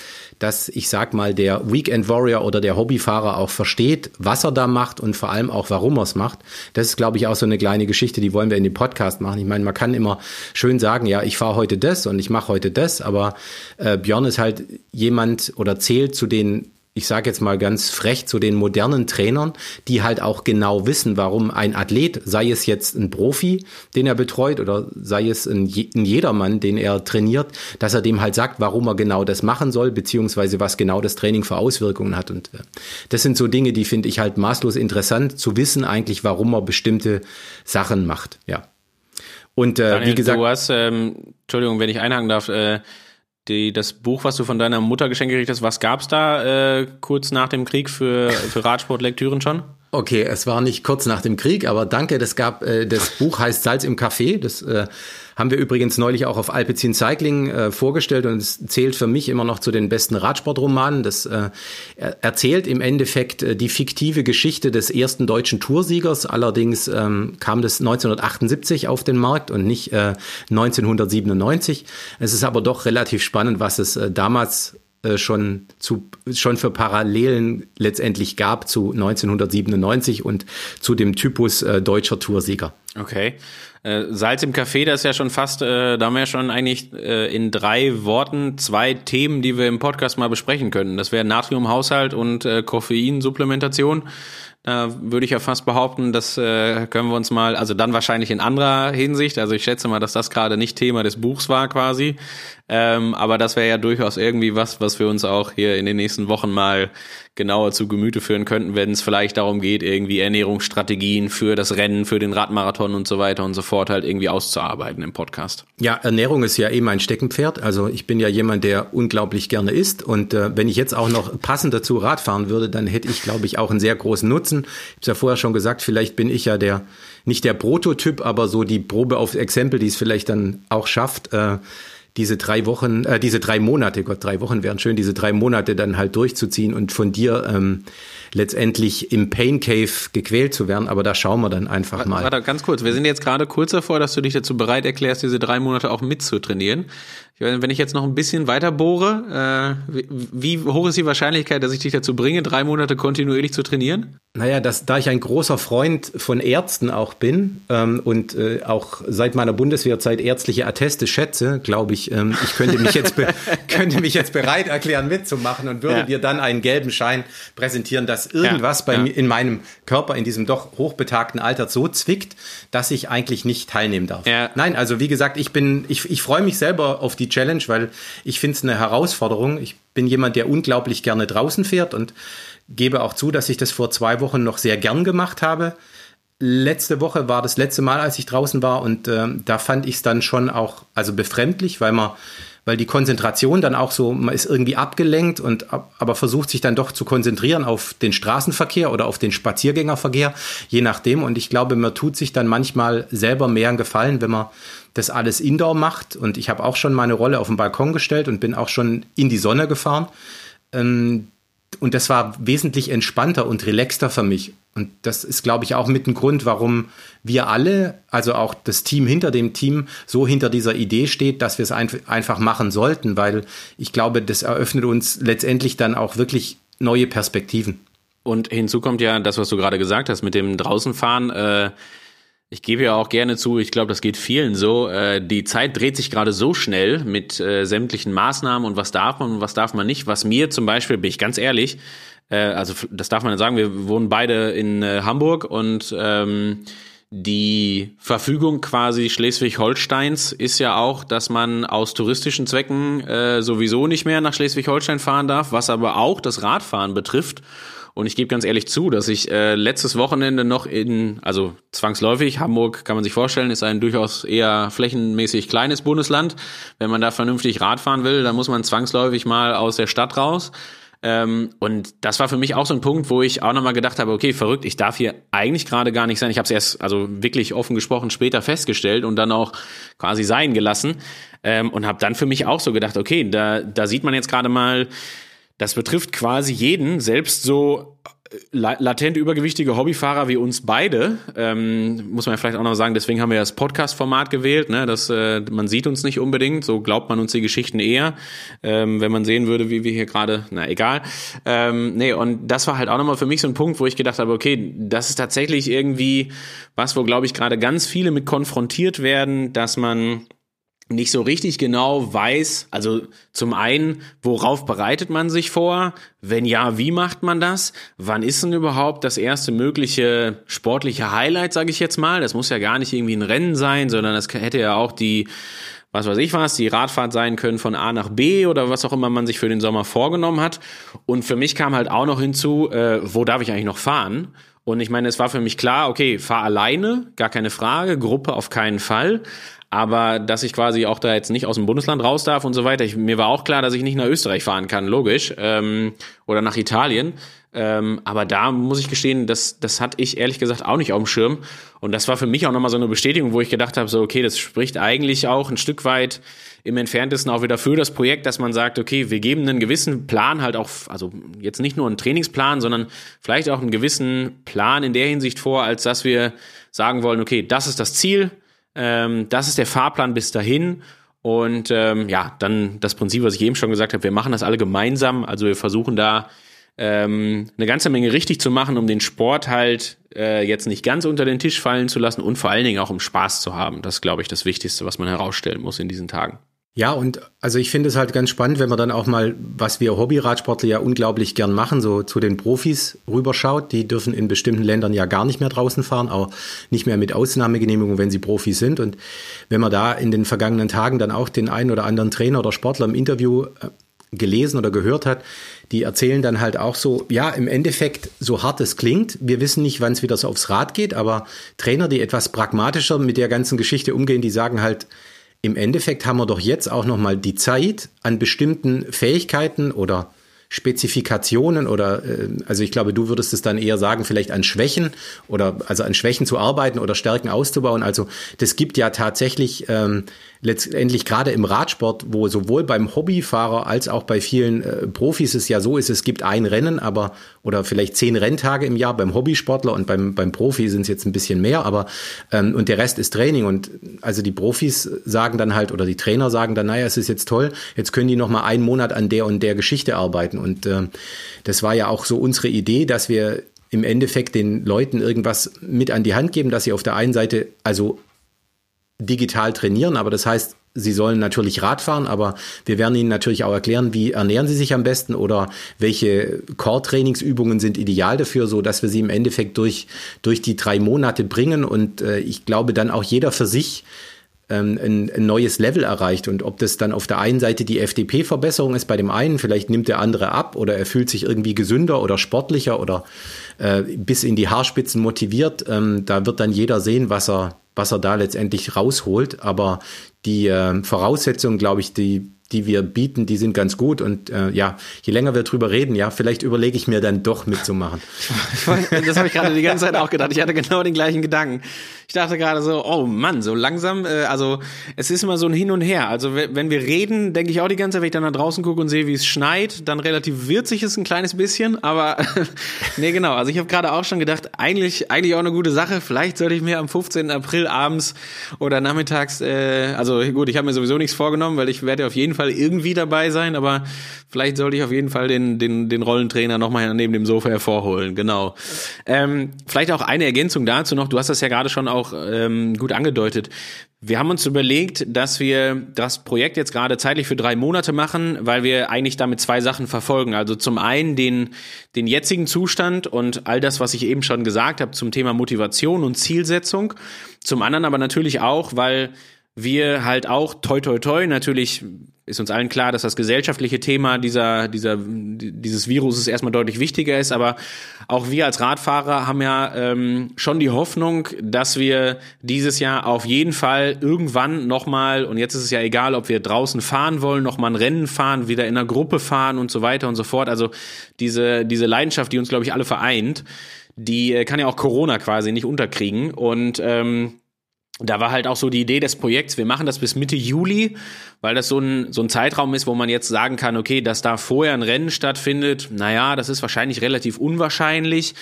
dass ich sag mal der Weekend Warrior oder der Hobbyfahrer auch versteht, was er da macht und vor allem auch, warum er es macht. Das ist, glaube ich, auch so eine kleine Geschichte, die wollen wir in dem Podcast machen. Ich meine, man kann immer schön sagen, ja, ich fahre heute das und ich mache heute das, aber äh, Björn ist halt jemand oder zählt zu den ich sage jetzt mal ganz frech, zu den modernen Trainern, die halt auch genau wissen, warum ein Athlet, sei es jetzt ein Profi, den er betreut, oder sei es ein, ein Jedermann, den er trainiert, dass er dem halt sagt, warum er genau das machen soll, beziehungsweise was genau das Training für Auswirkungen hat. Und äh, das sind so Dinge, die finde ich halt maßlos interessant, zu wissen eigentlich, warum er bestimmte Sachen macht. Ja. Und äh, Daniel, wie gesagt. Du hast, ähm, Entschuldigung, wenn ich einhaken darf, äh, die, das Buch, was du von deiner Mutter geschenkt gekriegt hast, was gab's da äh, kurz nach dem Krieg für, für Radsportlektüren schon? Okay, es war nicht kurz nach dem Krieg, aber danke, das gab, äh, das Buch heißt Salz im Kaffee. Das äh, haben wir übrigens neulich auch auf Alpecin Cycling äh, vorgestellt und es zählt für mich immer noch zu den besten Radsportromanen. Das äh, erzählt im Endeffekt äh, die fiktive Geschichte des ersten deutschen Toursiegers. Allerdings ähm, kam das 1978 auf den Markt und nicht äh, 1997. Es ist aber doch relativ spannend, was es äh, damals äh, schon zu schon für Parallelen letztendlich gab zu 1997 und zu dem Typus äh, deutscher Toursieger. Okay. Äh, Salz im Kaffee, das ist ja schon fast, äh, da haben wir ja schon eigentlich äh, in drei Worten zwei Themen, die wir im Podcast mal besprechen könnten. Das wäre Natriumhaushalt und äh, Koffeinsupplementation. Da würde ich ja fast behaupten, das äh, können wir uns mal, also dann wahrscheinlich in anderer Hinsicht. Also ich schätze mal, dass das gerade nicht Thema des Buchs war quasi. Ähm, aber das wäre ja durchaus irgendwie was, was wir uns auch hier in den nächsten Wochen mal genauer zu Gemüte führen könnten, wenn es vielleicht darum geht, irgendwie Ernährungsstrategien für das Rennen, für den Radmarathon und so weiter und so fort halt irgendwie auszuarbeiten im Podcast. Ja, Ernährung ist ja eh mein Steckenpferd. Also ich bin ja jemand, der unglaublich gerne isst und äh, wenn ich jetzt auch noch passend dazu Rad fahren würde, dann hätte ich, glaube ich, auch einen sehr großen Nutzen. Ich habe es ja vorher schon gesagt, vielleicht bin ich ja der nicht der Prototyp, aber so die Probe auf Exempel, die es vielleicht dann auch schafft. Äh, diese drei Wochen, äh, diese drei Monate, Gott, drei Wochen wären schön, diese drei Monate dann halt durchzuziehen und von dir ähm, letztendlich im Pain Cave gequält zu werden. Aber da schauen wir dann einfach mal. Warte, ganz kurz. Wir sind jetzt gerade kurz davor, dass du dich dazu bereit erklärst, diese drei Monate auch mitzutrainieren. Wenn ich jetzt noch ein bisschen weiter bohre, äh, wie hoch ist die Wahrscheinlichkeit, dass ich dich dazu bringe, drei Monate kontinuierlich zu trainieren? Naja, das, da ich ein großer Freund von Ärzten auch bin ähm, und äh, auch seit meiner Bundeswehrzeit ärztliche Atteste schätze, glaube ich, ähm, ich könnte mich, jetzt <laughs> könnte mich jetzt bereit erklären, mitzumachen und würde ja. dir dann einen gelben Schein präsentieren, dass irgendwas ja, bei ja. mir in meinem Körper in diesem doch hochbetagten Alter so zwickt, dass ich eigentlich nicht teilnehmen darf. Ja. Nein, also wie gesagt, ich bin, ich, ich freue mich selber auf die Challenge, weil ich finde es eine Herausforderung. Ich bin jemand, der unglaublich gerne draußen fährt und gebe auch zu, dass ich das vor zwei Wochen noch sehr gern gemacht habe. Letzte Woche war das letzte Mal, als ich draußen war und äh, da fand ich es dann schon auch also befremdlich, weil man weil die Konzentration dann auch so, man ist irgendwie abgelenkt und aber versucht sich dann doch zu konzentrieren auf den Straßenverkehr oder auf den Spaziergängerverkehr, je nachdem. Und ich glaube, man tut sich dann manchmal selber mehr einen Gefallen, wenn man das alles indoor macht. Und ich habe auch schon meine Rolle auf den Balkon gestellt und bin auch schon in die Sonne gefahren. Ähm, und das war wesentlich entspannter und relaxter für mich. Und das ist, glaube ich, auch mit ein Grund, warum wir alle, also auch das Team hinter dem Team, so hinter dieser Idee steht, dass wir es ein, einfach machen sollten, weil ich glaube, das eröffnet uns letztendlich dann auch wirklich neue Perspektiven. Und hinzu kommt ja das, was du gerade gesagt hast, mit dem Draußenfahren. Äh ich gebe ja auch gerne zu, ich glaube, das geht vielen so. Äh, die Zeit dreht sich gerade so schnell mit äh, sämtlichen Maßnahmen und was darf man und was darf man nicht. Was mir zum Beispiel, bin ich ganz ehrlich, äh, also das darf man sagen, wir wohnen beide in äh, Hamburg und ähm, die Verfügung quasi Schleswig-Holsteins ist ja auch, dass man aus touristischen Zwecken äh, sowieso nicht mehr nach Schleswig-Holstein fahren darf, was aber auch das Radfahren betrifft. Und ich gebe ganz ehrlich zu, dass ich äh, letztes Wochenende noch in, also zwangsläufig, Hamburg kann man sich vorstellen, ist ein durchaus eher flächenmäßig kleines Bundesland. Wenn man da vernünftig Rad fahren will, dann muss man zwangsläufig mal aus der Stadt raus. Ähm, und das war für mich auch so ein Punkt, wo ich auch nochmal gedacht habe, okay, verrückt, ich darf hier eigentlich gerade gar nicht sein. Ich habe es erst, also wirklich offen gesprochen, später festgestellt und dann auch quasi sein gelassen. Ähm, und habe dann für mich auch so gedacht, okay, da, da sieht man jetzt gerade mal, das betrifft quasi jeden, selbst so latent übergewichtige Hobbyfahrer wie uns beide, ähm, muss man ja vielleicht auch noch sagen, deswegen haben wir das Podcast-Format gewählt, ne? dass äh, man sieht uns nicht unbedingt, so glaubt man uns die Geschichten eher, ähm, wenn man sehen würde, wie wir hier gerade, na egal. Ähm, nee, und das war halt auch nochmal für mich so ein Punkt, wo ich gedacht habe, okay, das ist tatsächlich irgendwie was, wo, glaube ich, gerade ganz viele mit konfrontiert werden, dass man nicht so richtig genau weiß, also zum einen, worauf bereitet man sich vor? Wenn ja, wie macht man das? Wann ist denn überhaupt das erste mögliche sportliche Highlight, sage ich jetzt mal? Das muss ja gar nicht irgendwie ein Rennen sein, sondern das hätte ja auch die was weiß ich was, die Radfahrt sein können von A nach B oder was auch immer man sich für den Sommer vorgenommen hat. Und für mich kam halt auch noch hinzu, äh, wo darf ich eigentlich noch fahren? Und ich meine, es war für mich klar, okay, fahr alleine, gar keine Frage, Gruppe auf keinen Fall aber dass ich quasi auch da jetzt nicht aus dem Bundesland raus darf und so weiter. Ich, mir war auch klar, dass ich nicht nach Österreich fahren kann, logisch, ähm, oder nach Italien. Ähm, aber da muss ich gestehen, das, das hatte ich ehrlich gesagt auch nicht auf dem Schirm. Und das war für mich auch nochmal so eine Bestätigung, wo ich gedacht habe, so, okay, das spricht eigentlich auch ein Stück weit im entferntesten auch wieder für das Projekt, dass man sagt, okay, wir geben einen gewissen Plan halt auch, also jetzt nicht nur einen Trainingsplan, sondern vielleicht auch einen gewissen Plan in der Hinsicht vor, als dass wir sagen wollen, okay, das ist das Ziel, ähm, das ist der Fahrplan bis dahin. Und ähm, ja, dann das Prinzip, was ich eben schon gesagt habe, wir machen das alle gemeinsam. Also wir versuchen da ähm, eine ganze Menge richtig zu machen, um den Sport halt äh, jetzt nicht ganz unter den Tisch fallen zu lassen und vor allen Dingen auch um Spaß zu haben. Das ist, glaube ich, das Wichtigste, was man herausstellen muss in diesen Tagen. Ja, und also ich finde es halt ganz spannend, wenn man dann auch mal, was wir Hobbyradsportler ja unglaublich gern machen, so zu den Profis rüberschaut. Die dürfen in bestimmten Ländern ja gar nicht mehr draußen fahren, auch nicht mehr mit Ausnahmegenehmigung, wenn sie Profis sind. Und wenn man da in den vergangenen Tagen dann auch den einen oder anderen Trainer oder Sportler im Interview äh, gelesen oder gehört hat, die erzählen dann halt auch so, ja, im Endeffekt, so hart es klingt, wir wissen nicht, wann es wieder so aufs Rad geht, aber Trainer, die etwas pragmatischer mit der ganzen Geschichte umgehen, die sagen halt, im Endeffekt haben wir doch jetzt auch noch mal die Zeit, an bestimmten Fähigkeiten oder Spezifikationen oder äh, also ich glaube, du würdest es dann eher sagen, vielleicht an Schwächen oder also an Schwächen zu arbeiten oder Stärken auszubauen. Also das gibt ja tatsächlich ähm, letztendlich gerade im Radsport, wo sowohl beim Hobbyfahrer als auch bei vielen äh, Profis es ja so ist, es gibt ein Rennen, aber oder vielleicht zehn Renntage im Jahr. Beim Hobbysportler und beim, beim Profi sind es jetzt ein bisschen mehr, aber ähm, und der Rest ist Training. Und also die Profis sagen dann halt oder die Trainer sagen dann, naja, es ist jetzt toll, jetzt können die noch mal einen Monat an der und der Geschichte arbeiten. Und äh, das war ja auch so unsere Idee, dass wir im Endeffekt den Leuten irgendwas mit an die Hand geben, dass sie auf der einen Seite also digital trainieren, aber das heißt, Sie sollen natürlich Rad fahren, aber wir werden Ihnen natürlich auch erklären, wie ernähren Sie sich am besten oder welche Core-Trainingsübungen sind ideal dafür, so dass wir Sie im Endeffekt durch, durch die drei Monate bringen. Und äh, ich glaube dann auch jeder für sich ähm, ein, ein, neues Level erreicht. Und ob das dann auf der einen Seite die FDP-Verbesserung ist bei dem einen, vielleicht nimmt der andere ab oder er fühlt sich irgendwie gesünder oder sportlicher oder äh, bis in die Haarspitzen motiviert, ähm, da wird dann jeder sehen, was er was er da letztendlich rausholt. Aber die äh, Voraussetzungen, glaube ich, die die wir bieten, die sind ganz gut. Und äh, ja, je länger wir drüber reden, ja, vielleicht überlege ich mir dann doch mitzumachen. <laughs> das habe ich gerade die ganze Zeit auch gedacht. Ich hatte genau den gleichen Gedanken. Ich dachte gerade so, oh Mann, so langsam, äh, also es ist immer so ein Hin und Her. Also wenn wir reden, denke ich auch die ganze Zeit, wenn ich dann nach draußen gucke und sehe, wie es schneit, dann relativ wirzig ist ein kleines bisschen. Aber <laughs> nee, genau. Also ich habe gerade auch schon gedacht, eigentlich, eigentlich auch eine gute Sache. Vielleicht sollte ich mir am 15. April abends oder nachmittags, äh, also gut, ich habe mir sowieso nichts vorgenommen, weil ich werde auf jeden Fall irgendwie dabei sein, aber vielleicht sollte ich auf jeden Fall den, den, den Rollentrainer nochmal neben dem Sofa hervorholen, genau. Ähm, vielleicht auch eine Ergänzung dazu noch, du hast das ja gerade schon auch ähm, gut angedeutet. Wir haben uns überlegt, dass wir das Projekt jetzt gerade zeitlich für drei Monate machen, weil wir eigentlich damit zwei Sachen verfolgen. Also zum einen den, den jetzigen Zustand und all das, was ich eben schon gesagt habe zum Thema Motivation und Zielsetzung. Zum anderen aber natürlich auch, weil wir halt auch toi toi toi natürlich ist uns allen klar, dass das gesellschaftliche Thema dieser, dieser, dieses Viruses erstmal deutlich wichtiger ist. Aber auch wir als Radfahrer haben ja ähm, schon die Hoffnung, dass wir dieses Jahr auf jeden Fall irgendwann nochmal, und jetzt ist es ja egal, ob wir draußen fahren wollen, nochmal ein Rennen fahren, wieder in einer Gruppe fahren und so weiter und so fort. Also diese, diese Leidenschaft, die uns, glaube ich, alle vereint, die äh, kann ja auch Corona quasi nicht unterkriegen. Und ähm, da war halt auch so die Idee des Projekts, wir machen das bis Mitte Juli, weil das so ein, so ein Zeitraum ist, wo man jetzt sagen kann, okay, dass da vorher ein Rennen stattfindet, naja, das ist wahrscheinlich relativ unwahrscheinlich.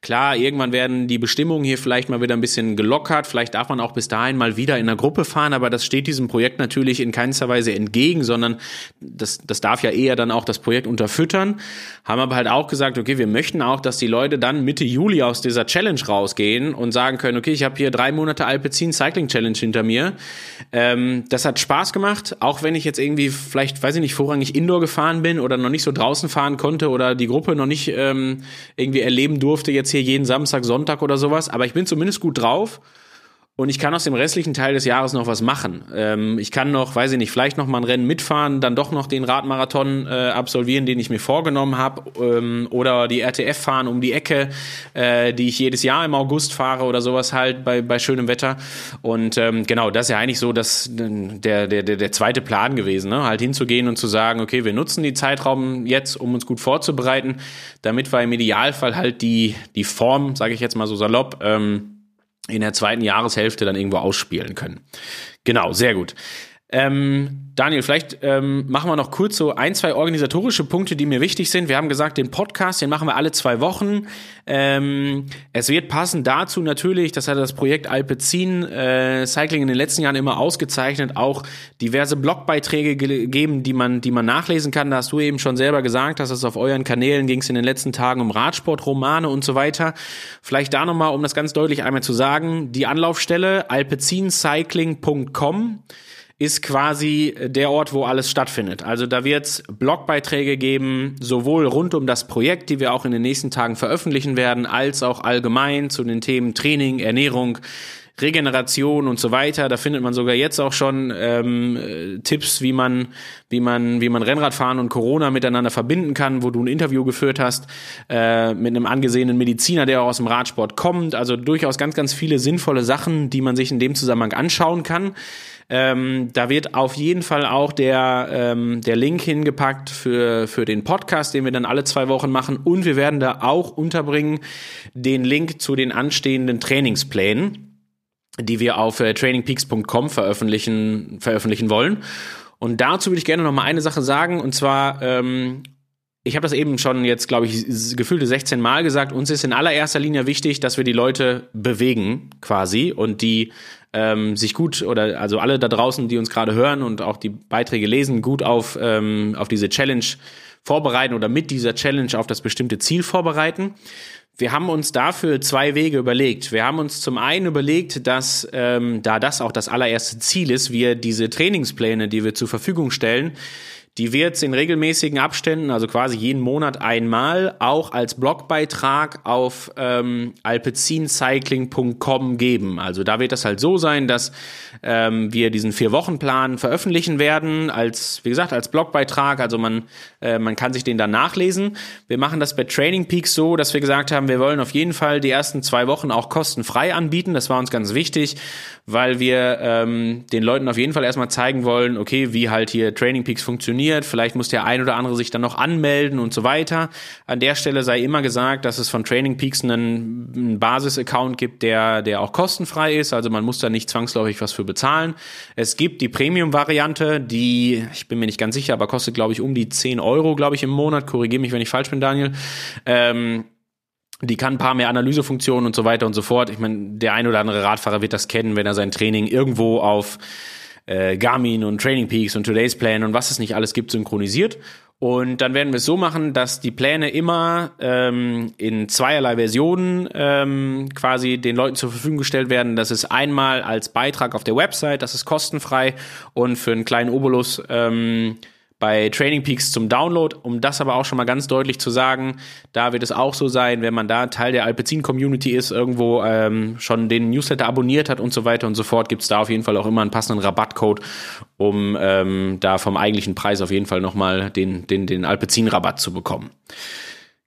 Klar, irgendwann werden die Bestimmungen hier vielleicht mal wieder ein bisschen gelockert. Vielleicht darf man auch bis dahin mal wieder in der Gruppe fahren, aber das steht diesem Projekt natürlich in keinster Weise entgegen, sondern das, das darf ja eher dann auch das Projekt unterfüttern. Haben aber halt auch gesagt, okay, wir möchten auch, dass die Leute dann Mitte Juli aus dieser Challenge rausgehen und sagen können, okay, ich habe hier drei Monate Alpecin Cycling Challenge hinter mir. Ähm, das hat Spaß gemacht, auch wenn ich jetzt irgendwie vielleicht, weiß ich nicht, vorrangig Indoor gefahren bin oder noch nicht so draußen fahren konnte oder die Gruppe noch nicht ähm, irgendwie erleben durfte jetzt jetzt hier jeden Samstag, Sonntag oder sowas, aber ich bin zumindest gut drauf und ich kann aus dem restlichen Teil des Jahres noch was machen. Ähm, ich kann noch, weiß ich nicht, vielleicht noch mal ein Rennen mitfahren, dann doch noch den Radmarathon äh, absolvieren, den ich mir vorgenommen habe, ähm, oder die RTF fahren um die Ecke, äh, die ich jedes Jahr im August fahre oder sowas halt bei, bei schönem Wetter. Und ähm, genau, das ist ja eigentlich so dass der, der, der, der zweite Plan gewesen, ne? halt hinzugehen und zu sagen, okay, wir nutzen die Zeitraum jetzt, um uns gut vorzubereiten, damit wir im Idealfall halt die, die Form, sage ich jetzt mal so salopp, ähm, in der zweiten Jahreshälfte dann irgendwo ausspielen können. Genau, sehr gut. Ähm, Daniel, vielleicht ähm, machen wir noch kurz so ein, zwei organisatorische Punkte, die mir wichtig sind. Wir haben gesagt, den Podcast, den machen wir alle zwei Wochen. Ähm, es wird passen dazu natürlich, das hat das Projekt Alpecin äh, Cycling in den letzten Jahren immer ausgezeichnet, auch diverse Blogbeiträge gegeben, die man, die man nachlesen kann. Da hast du eben schon selber gesagt, dass es auf euren Kanälen ging es in den letzten Tagen um Radsport, Romane und so weiter. Vielleicht da nochmal, um das ganz deutlich einmal zu sagen, die Anlaufstelle alpecincycling.com ist quasi der Ort, wo alles stattfindet. Also da wird es Blogbeiträge geben, sowohl rund um das Projekt, die wir auch in den nächsten Tagen veröffentlichen werden, als auch allgemein zu den Themen Training, Ernährung, Regeneration und so weiter. Da findet man sogar jetzt auch schon ähm, äh, Tipps, wie man, wie man, wie man Rennradfahren und Corona miteinander verbinden kann, wo du ein Interview geführt hast äh, mit einem angesehenen Mediziner, der auch aus dem Radsport kommt. Also durchaus ganz, ganz viele sinnvolle Sachen, die man sich in dem Zusammenhang anschauen kann. Ähm, da wird auf jeden Fall auch der, ähm, der Link hingepackt für, für den Podcast, den wir dann alle zwei Wochen machen. Und wir werden da auch unterbringen den Link zu den anstehenden Trainingsplänen die wir auf äh, trainingpeaks.com veröffentlichen, veröffentlichen wollen. Und dazu würde ich gerne noch mal eine Sache sagen, und zwar, ähm, ich habe das eben schon jetzt, glaube ich, gefühlte 16 Mal gesagt, uns ist in allererster Linie wichtig, dass wir die Leute bewegen quasi und die ähm, sich gut oder also alle da draußen, die uns gerade hören und auch die Beiträge lesen, gut auf, ähm, auf diese Challenge vorbereiten oder mit dieser Challenge auf das bestimmte Ziel vorbereiten. Wir haben uns dafür zwei Wege überlegt. Wir haben uns zum einen überlegt, dass, ähm, da das auch das allererste Ziel ist, wir diese Trainingspläne, die wir zur Verfügung stellen, die wird es in regelmäßigen Abständen, also quasi jeden Monat einmal, auch als Blogbeitrag auf ähm, alpecincycling.com geben. Also da wird das halt so sein, dass ähm, wir diesen Vier-Wochen-Plan veröffentlichen werden, als, wie gesagt, als Blogbeitrag. Also man, äh, man kann sich den dann nachlesen. Wir machen das bei Training Peaks so, dass wir gesagt haben, wir wollen auf jeden Fall die ersten zwei Wochen auch kostenfrei anbieten. Das war uns ganz wichtig, weil wir ähm, den Leuten auf jeden Fall erstmal zeigen wollen, okay, wie halt hier Training Peaks funktioniert. Vielleicht muss der ein oder andere sich dann noch anmelden und so weiter. An der Stelle sei immer gesagt, dass es von Training Peaks einen, einen Basis-Account gibt, der, der auch kostenfrei ist. Also man muss da nicht zwangsläufig was für bezahlen. Es gibt die Premium-Variante, die, ich bin mir nicht ganz sicher, aber kostet, glaube ich, um die 10 Euro, glaube ich, im Monat. Korrigiere mich, wenn ich falsch bin, Daniel. Ähm, die kann ein paar mehr Analysefunktionen und so weiter und so fort. Ich meine, der ein oder andere Radfahrer wird das kennen, wenn er sein Training irgendwo auf äh, Garmin und Training Peaks und Today's Plan und was es nicht alles gibt, synchronisiert. Und dann werden wir es so machen, dass die Pläne immer ähm, in zweierlei Versionen ähm, quasi den Leuten zur Verfügung gestellt werden. Das ist einmal als Beitrag auf der Website, das ist kostenfrei und für einen kleinen Obolus ähm, bei Training Peaks zum Download. Um das aber auch schon mal ganz deutlich zu sagen, da wird es auch so sein, wenn man da Teil der Alpecin Community ist, irgendwo ähm, schon den Newsletter abonniert hat und so weiter und so fort, gibt es da auf jeden Fall auch immer einen passenden Rabattcode, um ähm, da vom eigentlichen Preis auf jeden Fall nochmal den, den, den Alpecin-Rabatt zu bekommen.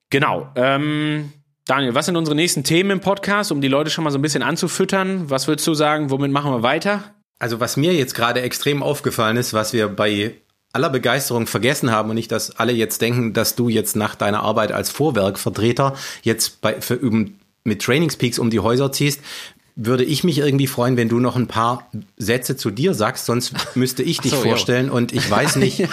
Genau. Ähm, Daniel, was sind unsere nächsten Themen im Podcast, um die Leute schon mal so ein bisschen anzufüttern? Was würdest du sagen, womit machen wir weiter? Also was mir jetzt gerade extrem aufgefallen ist, was wir bei aller Begeisterung vergessen haben und nicht, dass alle jetzt denken, dass du jetzt nach deiner Arbeit als Vorwerkvertreter jetzt bei, für, mit Trainingspeaks um die Häuser ziehst. Würde ich mich irgendwie freuen, wenn du noch ein paar Sätze zu dir sagst, sonst müsste ich dich so, vorstellen jo. und ich weiß nicht, <laughs> äh,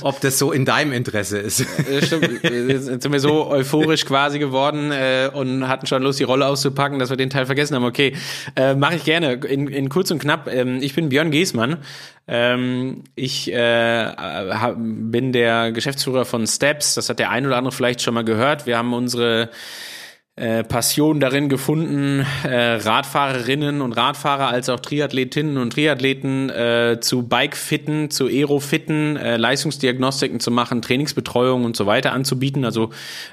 ob das so in deinem Interesse ist. Stimmt, jetzt sind wir so euphorisch quasi geworden äh, und hatten schon Lust, die Rolle auszupacken, dass wir den Teil vergessen haben. Okay, äh, mache ich gerne. In, in kurz und knapp, ähm, ich bin Björn Giesmann. Ähm, ich äh, hab, bin der Geschäftsführer von Steps. Das hat der ein oder andere vielleicht schon mal gehört. Wir haben unsere äh, Passion darin gefunden, äh, Radfahrerinnen und Radfahrer als auch Triathletinnen und Triathleten äh, zu Bike-Fitten, zu Aero-Fitten, äh, Leistungsdiagnostiken zu machen, Trainingsbetreuung und so weiter anzubieten. Also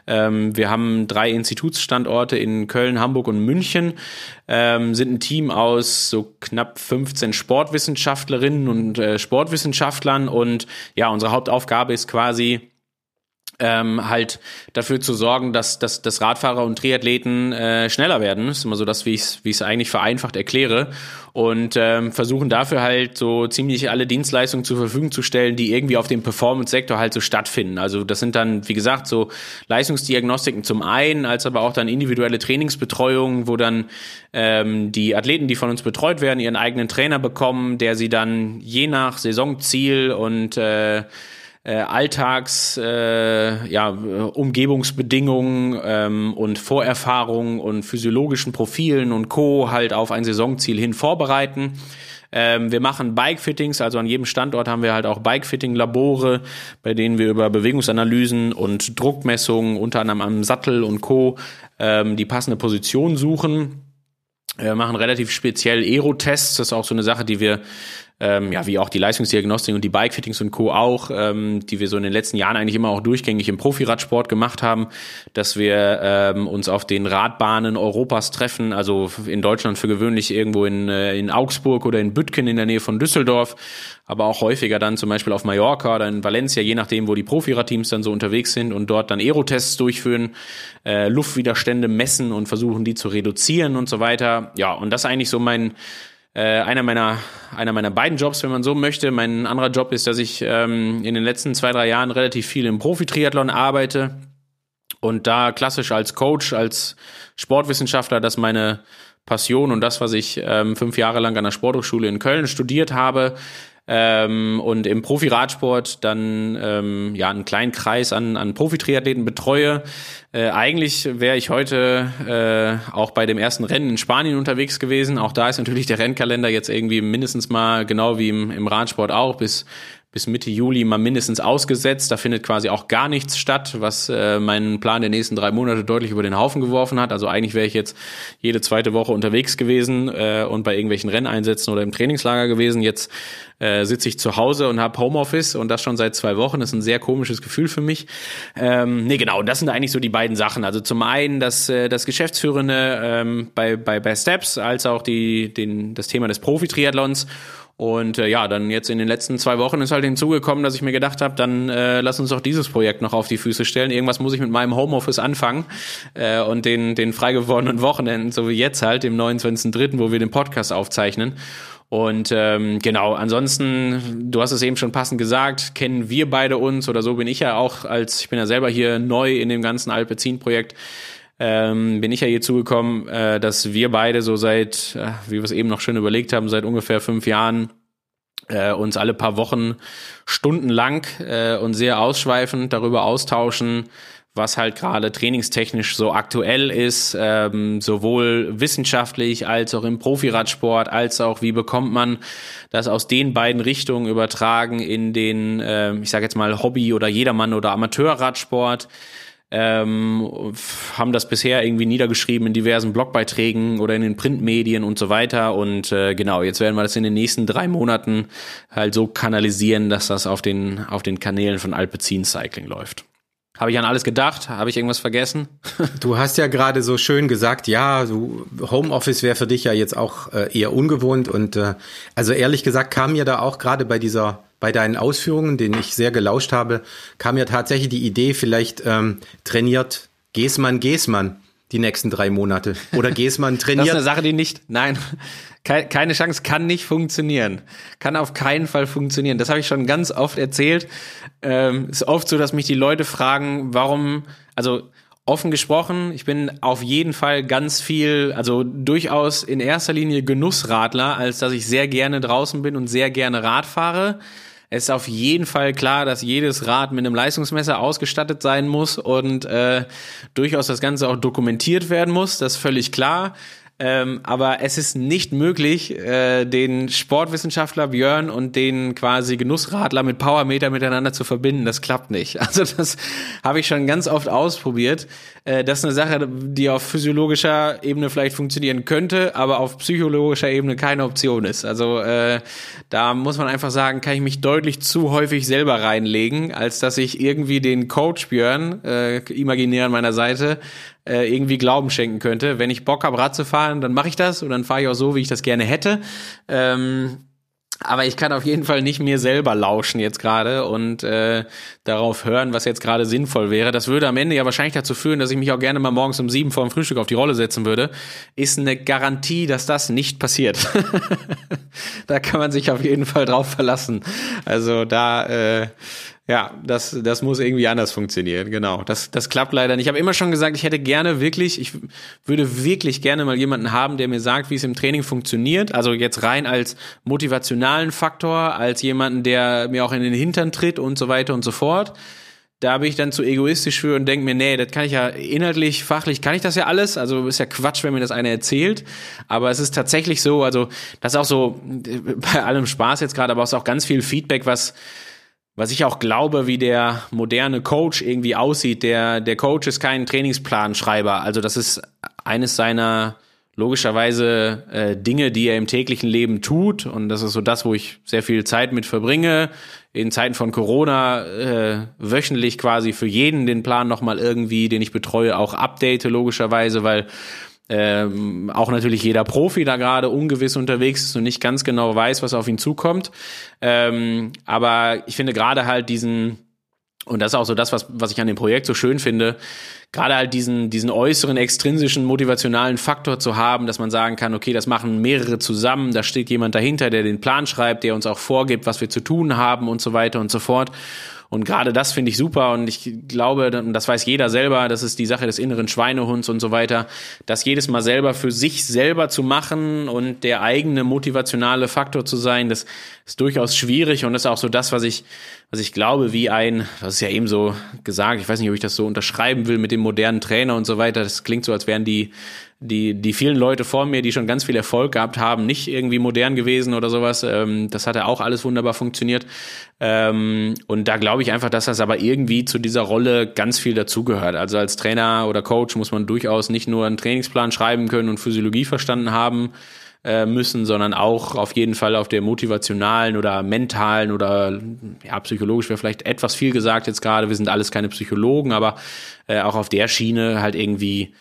ähm, wir haben drei Institutsstandorte in Köln, Hamburg und München, ähm, sind ein Team aus so knapp 15 Sportwissenschaftlerinnen und äh, Sportwissenschaftlern und ja, unsere Hauptaufgabe ist quasi ähm, halt dafür zu sorgen, dass, dass, dass Radfahrer und Triathleten äh, schneller werden. Das ist immer so das, wie ich es wie ich's eigentlich vereinfacht erkläre. Und ähm, versuchen dafür halt so ziemlich alle Dienstleistungen zur Verfügung zu stellen, die irgendwie auf dem Performance-Sektor halt so stattfinden. Also das sind dann, wie gesagt, so Leistungsdiagnostiken zum einen, als aber auch dann individuelle Trainingsbetreuungen, wo dann ähm, die Athleten, die von uns betreut werden, ihren eigenen Trainer bekommen, der sie dann je nach Saisonziel und äh, äh, Alltags, äh, ja, Umgebungsbedingungen ähm, und Vorerfahrungen und physiologischen Profilen und Co. halt auf ein Saisonziel hin vorbereiten. Ähm, wir machen Bike-Fittings, also an jedem Standort haben wir halt auch Bike-Fitting-Labore, bei denen wir über Bewegungsanalysen und Druckmessungen, unter anderem am Sattel und Co., ähm, die passende Position suchen. Wir machen relativ speziell Aero-Tests. Das ist auch so eine Sache, die wir ähm, ja, wie auch die Leistungsdiagnostik und die Bikefittings und Co. auch, ähm, die wir so in den letzten Jahren eigentlich immer auch durchgängig im Profiradsport gemacht haben, dass wir ähm, uns auf den Radbahnen Europas treffen, also in Deutschland für gewöhnlich irgendwo in, äh, in Augsburg oder in Büttgen in der Nähe von Düsseldorf, aber auch häufiger dann zum Beispiel auf Mallorca oder in Valencia, je nachdem, wo die Profiradteams dann so unterwegs sind und dort dann Aerotests durchführen, äh, Luftwiderstände messen und versuchen, die zu reduzieren und so weiter. Ja, und das eigentlich so mein äh, einer meiner einer meiner beiden Jobs, wenn man so möchte. Mein anderer Job ist, dass ich ähm, in den letzten zwei drei Jahren relativ viel im Profi-Triathlon arbeite und da klassisch als Coach, als Sportwissenschaftler, das meine Passion und das, was ich ähm, fünf Jahre lang an der Sporthochschule in Köln studiert habe, ähm, und im Profi-Radsport dann ähm, ja einen kleinen Kreis an, an Profi-Triathleten betreue. Äh, eigentlich wäre ich heute äh, auch bei dem ersten Rennen in Spanien unterwegs gewesen. Auch da ist natürlich der Rennkalender jetzt irgendwie mindestens mal genau wie im, im Radsport auch bis bis Mitte Juli mal mindestens ausgesetzt. Da findet quasi auch gar nichts statt, was äh, meinen Plan der nächsten drei Monate deutlich über den Haufen geworfen hat. Also eigentlich wäre ich jetzt jede zweite Woche unterwegs gewesen äh, und bei irgendwelchen Renneinsätzen oder im Trainingslager gewesen. Jetzt äh, sitze ich zu Hause und habe Homeoffice und das schon seit zwei Wochen. Das ist ein sehr komisches Gefühl für mich. Ähm, nee, genau, das sind eigentlich so die beiden Sachen. Also zum einen das, äh, das Geschäftsführende ähm, bei, bei, bei Steps, als auch die, den, das Thema des Profi-Triathlons. Und äh, ja, dann jetzt in den letzten zwei Wochen ist halt hinzugekommen, dass ich mir gedacht habe, dann äh, lass uns doch dieses Projekt noch auf die Füße stellen. Irgendwas muss ich mit meinem Homeoffice anfangen äh, und den, den frei gewordenen Wochenenden, so wie jetzt halt, dem 29.03., wo wir den Podcast aufzeichnen. Und ähm, genau, ansonsten, du hast es eben schon passend gesagt, kennen wir beide uns oder so bin ich ja auch als, ich bin ja selber hier neu in dem ganzen Alpezin-Projekt ähm, bin ich ja hier zugekommen, äh, dass wir beide so seit, äh, wie wir es eben noch schön überlegt haben, seit ungefähr fünf Jahren äh, uns alle paar Wochen stundenlang äh, und sehr ausschweifend darüber austauschen, was halt gerade trainingstechnisch so aktuell ist, ähm, sowohl wissenschaftlich als auch im Profiradsport, als auch wie bekommt man das aus den beiden Richtungen übertragen in den, äh, ich sage jetzt mal Hobby oder Jedermann oder Amateurradsport ähm, haben das bisher irgendwie niedergeschrieben in diversen Blogbeiträgen oder in den Printmedien und so weiter. Und äh, genau, jetzt werden wir das in den nächsten drei Monaten halt so kanalisieren, dass das auf den, auf den Kanälen von Alpecin Cycling läuft. Habe ich an alles gedacht? Habe ich irgendwas vergessen? <laughs> Du hast ja gerade so schön gesagt, ja, so Homeoffice wäre für dich ja jetzt auch äh, eher ungewohnt und äh, also ehrlich gesagt kam mir da auch gerade bei dieser bei deinen Ausführungen, denen ich sehr gelauscht habe, kam mir tatsächlich die Idee, vielleicht ähm, trainiert Geßmann Geßmann die nächsten drei Monate. Oder Geßmann trainiert. <laughs> Das ist eine Sache, die nicht, nein, keine Chance, kann nicht funktionieren. Kann auf keinen Fall funktionieren. Das habe ich schon ganz oft erzählt. Ähm, ist oft so, dass mich die Leute fragen, warum, also offen gesprochen, ich bin auf jeden Fall ganz viel, also durchaus in erster Linie Genussradler, als dass ich sehr gerne draußen bin und sehr gerne Rad fahre. Es ist auf jeden Fall klar, dass jedes Rad mit einem Leistungsmesser ausgestattet sein muss und äh, durchaus das Ganze auch dokumentiert werden muss. Das ist völlig klar. Ähm, aber es ist nicht möglich, äh, den Sportwissenschaftler Björn und den quasi Genussradler mit Powermeter miteinander zu verbinden. Das klappt nicht. <laughs> Also das habe ich schon ganz oft ausprobiert. Äh, das ist eine Sache, die auf physiologischer Ebene vielleicht funktionieren könnte, aber auf psychologischer Ebene keine Option ist. Also äh, da muss man einfach sagen, kann ich mich deutlich zu häufig selber reinlegen, als dass ich irgendwie den Coach Björn, äh, imaginär an meiner Seite, äh, irgendwie Glauben schenken könnte. Wenn ich Bock habe, Rad zu fahren, dann mache ich das und dann fahre ich auch so, wie ich das gerne hätte. Ähm, aber ich kann auf jeden Fall nicht mir selber lauschen jetzt gerade und äh, darauf hören, was jetzt gerade sinnvoll wäre. Das würde am Ende ja wahrscheinlich dazu führen, dass ich mich auch gerne mal morgens um sieben vor dem Frühstück auf die Rolle setzen würde. Ist eine Garantie, dass das nicht passiert. <laughs> da kann man sich auf jeden Fall drauf verlassen. Also da äh, ja, das, das muss irgendwie anders funktionieren, genau. Das, das klappt leider nicht. Ich habe immer schon gesagt, ich hätte gerne wirklich, ich würde wirklich gerne mal jemanden haben, der mir sagt, wie es im Training funktioniert. Also jetzt rein als motivationalen Faktor, als jemanden, der mir auch in den Hintern tritt und so weiter und so fort. Da bin ich dann zu egoistisch für und denke mir, nee, das kann ich ja inhaltlich, fachlich kann ich das ja alles. Also ist ja Quatsch, wenn mir das einer erzählt. Aber es ist tatsächlich so, also das ist auch so bei allem Spaß jetzt gerade, aber es ist auch ganz viel Feedback, was was ich auch glaube, wie der moderne Coach irgendwie aussieht. Der, der Coach ist kein Trainingsplanschreiber. Also das ist eines seiner logischerweise äh, Dinge, die er im täglichen Leben tut. Und das ist so das, wo ich sehr viel Zeit mit verbringe. In Zeiten von Corona äh, wöchentlich quasi für jeden den Plan nochmal irgendwie, den ich betreue, auch update, logischerweise, weil ähm, auch natürlich jeder Profi da gerade ungewiss unterwegs ist und nicht ganz genau weiß, was auf ihn zukommt. Ähm, aber ich finde gerade halt diesen, und das ist auch so das, was, was ich an dem Projekt so schön finde, gerade halt diesen, diesen äußeren, extrinsischen, motivationalen Faktor zu haben, dass man sagen kann, okay, das machen mehrere zusammen, da steht jemand dahinter, der den Plan schreibt, der uns auch vorgibt, was wir zu tun haben und so weiter und so fort. Und gerade das finde ich super. Und ich glaube, das weiß jeder selber, das ist die Sache des inneren Schweinehunds und so weiter, das jedes Mal selber für sich selber zu machen und der eigene motivationale Faktor zu sein, das ist durchaus schwierig. Und das ist auch so das, was ich, was ich glaube, wie ein, das ist ja eben so gesagt, ich weiß nicht, ob ich das so unterschreiben will mit dem modernen Trainer und so weiter, das klingt so, als wären die die, die vielen Leute vor mir, die schon ganz viel Erfolg gehabt haben, nicht irgendwie modern gewesen oder sowas. Ähm, das hat ja auch alles wunderbar funktioniert. Ähm, und da glaube ich einfach, dass das aber irgendwie zu dieser Rolle ganz viel dazugehört. Also als Trainer oder Coach muss man durchaus nicht nur einen Trainingsplan schreiben können und Physiologie verstanden haben äh, müssen, sondern auch auf jeden Fall auf der motivationalen oder mentalen oder ja, psychologisch wäre vielleicht etwas viel gesagt jetzt gerade. Wir sind alles keine Psychologen, aber äh, auch auf der Schiene halt irgendwie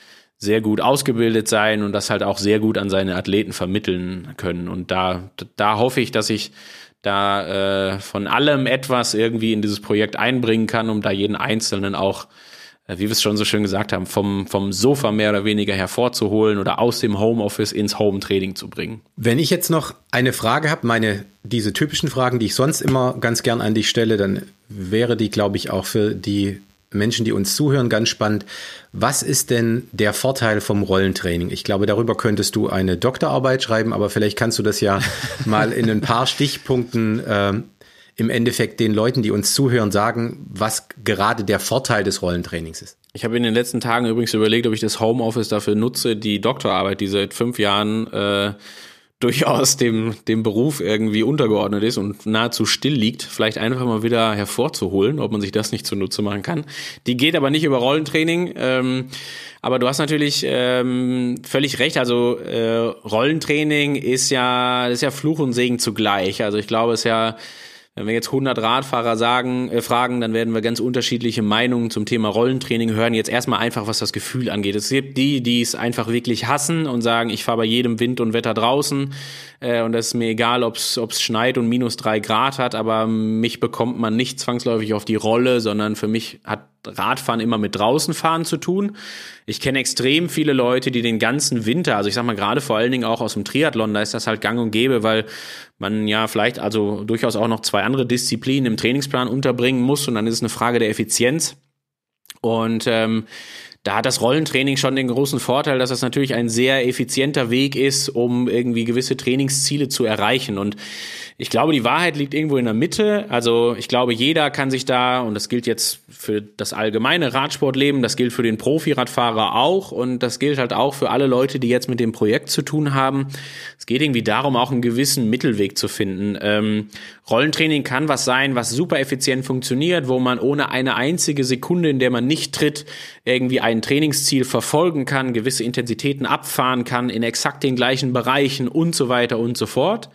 sehr gut ausgebildet sein und das halt auch sehr gut an seine Athleten vermitteln können. Und da, da hoffe ich, dass ich da äh, von allem etwas irgendwie in dieses Projekt einbringen kann, um da jeden Einzelnen auch, äh, wie wir es schon so schön gesagt haben, vom, vom Sofa mehr oder weniger hervorzuholen oder aus dem Homeoffice ins Home-Training zu bringen. Wenn ich jetzt noch eine Frage habe, meine diese typischen Fragen, die ich sonst immer ganz gern an dich stelle, dann wäre die, glaube ich, auch für die Menschen, die uns zuhören, ganz spannend. Was ist denn der Vorteil vom Rollentraining? Ich glaube, darüber könntest du eine Doktorarbeit schreiben, aber vielleicht kannst du das ja <laughs> mal in ein paar Stichpunkten äh, im Endeffekt den Leuten, die uns zuhören, sagen, was gerade der Vorteil des Rollentrainings ist. Ich habe in den letzten Tagen übrigens überlegt, ob ich das Homeoffice dafür nutze, die Doktorarbeit, die seit fünf Jahren äh, durchaus dem, dem Beruf irgendwie untergeordnet ist und nahezu still liegt, vielleicht einfach mal wieder hervorzuholen, ob man sich das nicht zunutze machen kann. Die geht aber nicht über Rollentraining. Ähm, aber du hast natürlich ähm, völlig recht. Also äh, Rollentraining ist ja, ist ja Fluch und Segen zugleich. Also ich glaube, es ist ja wenn wir jetzt 100 Radfahrer sagen, äh, fragen, dann werden wir ganz unterschiedliche Meinungen zum Thema Rollentraining hören. Jetzt erstmal einfach, was das Gefühl angeht. Es gibt die, die es einfach wirklich hassen und sagen, ich fahre bei jedem Wind und Wetter draußen äh, und das ist mir egal, ob es schneit und minus drei Grad hat, aber mich bekommt man nicht zwangsläufig auf die Rolle, sondern für mich hat Radfahren immer mit draußen fahren zu tun. Ich kenne extrem viele Leute, die den ganzen Winter, also ich sag mal gerade vor allen Dingen auch aus dem Triathlon, da ist das halt gang und gäbe, weil man ja vielleicht also durchaus auch noch zwei andere Disziplinen im Trainingsplan unterbringen muss und dann ist es eine Frage der Effizienz. Und ähm, da hat das Rollentraining schon den großen Vorteil, dass das natürlich ein sehr effizienter Weg ist, um irgendwie gewisse Trainingsziele zu erreichen. Und ich glaube, die Wahrheit liegt irgendwo in der Mitte. Also ich glaube, jeder kann sich da, und das gilt jetzt für das allgemeine Radsportleben, das gilt für den Profiradfahrer auch und das gilt halt auch für alle Leute, die jetzt mit dem Projekt zu tun haben. Es geht irgendwie darum, auch einen gewissen Mittelweg zu finden. Ähm, Rollentraining kann was sein, was super effizient funktioniert, wo man ohne eine einzige Sekunde, in der man nicht tritt, irgendwie ein Trainingsziel verfolgen kann, gewisse Intensitäten abfahren kann, in exakt den gleichen Bereichen und so weiter und so fort.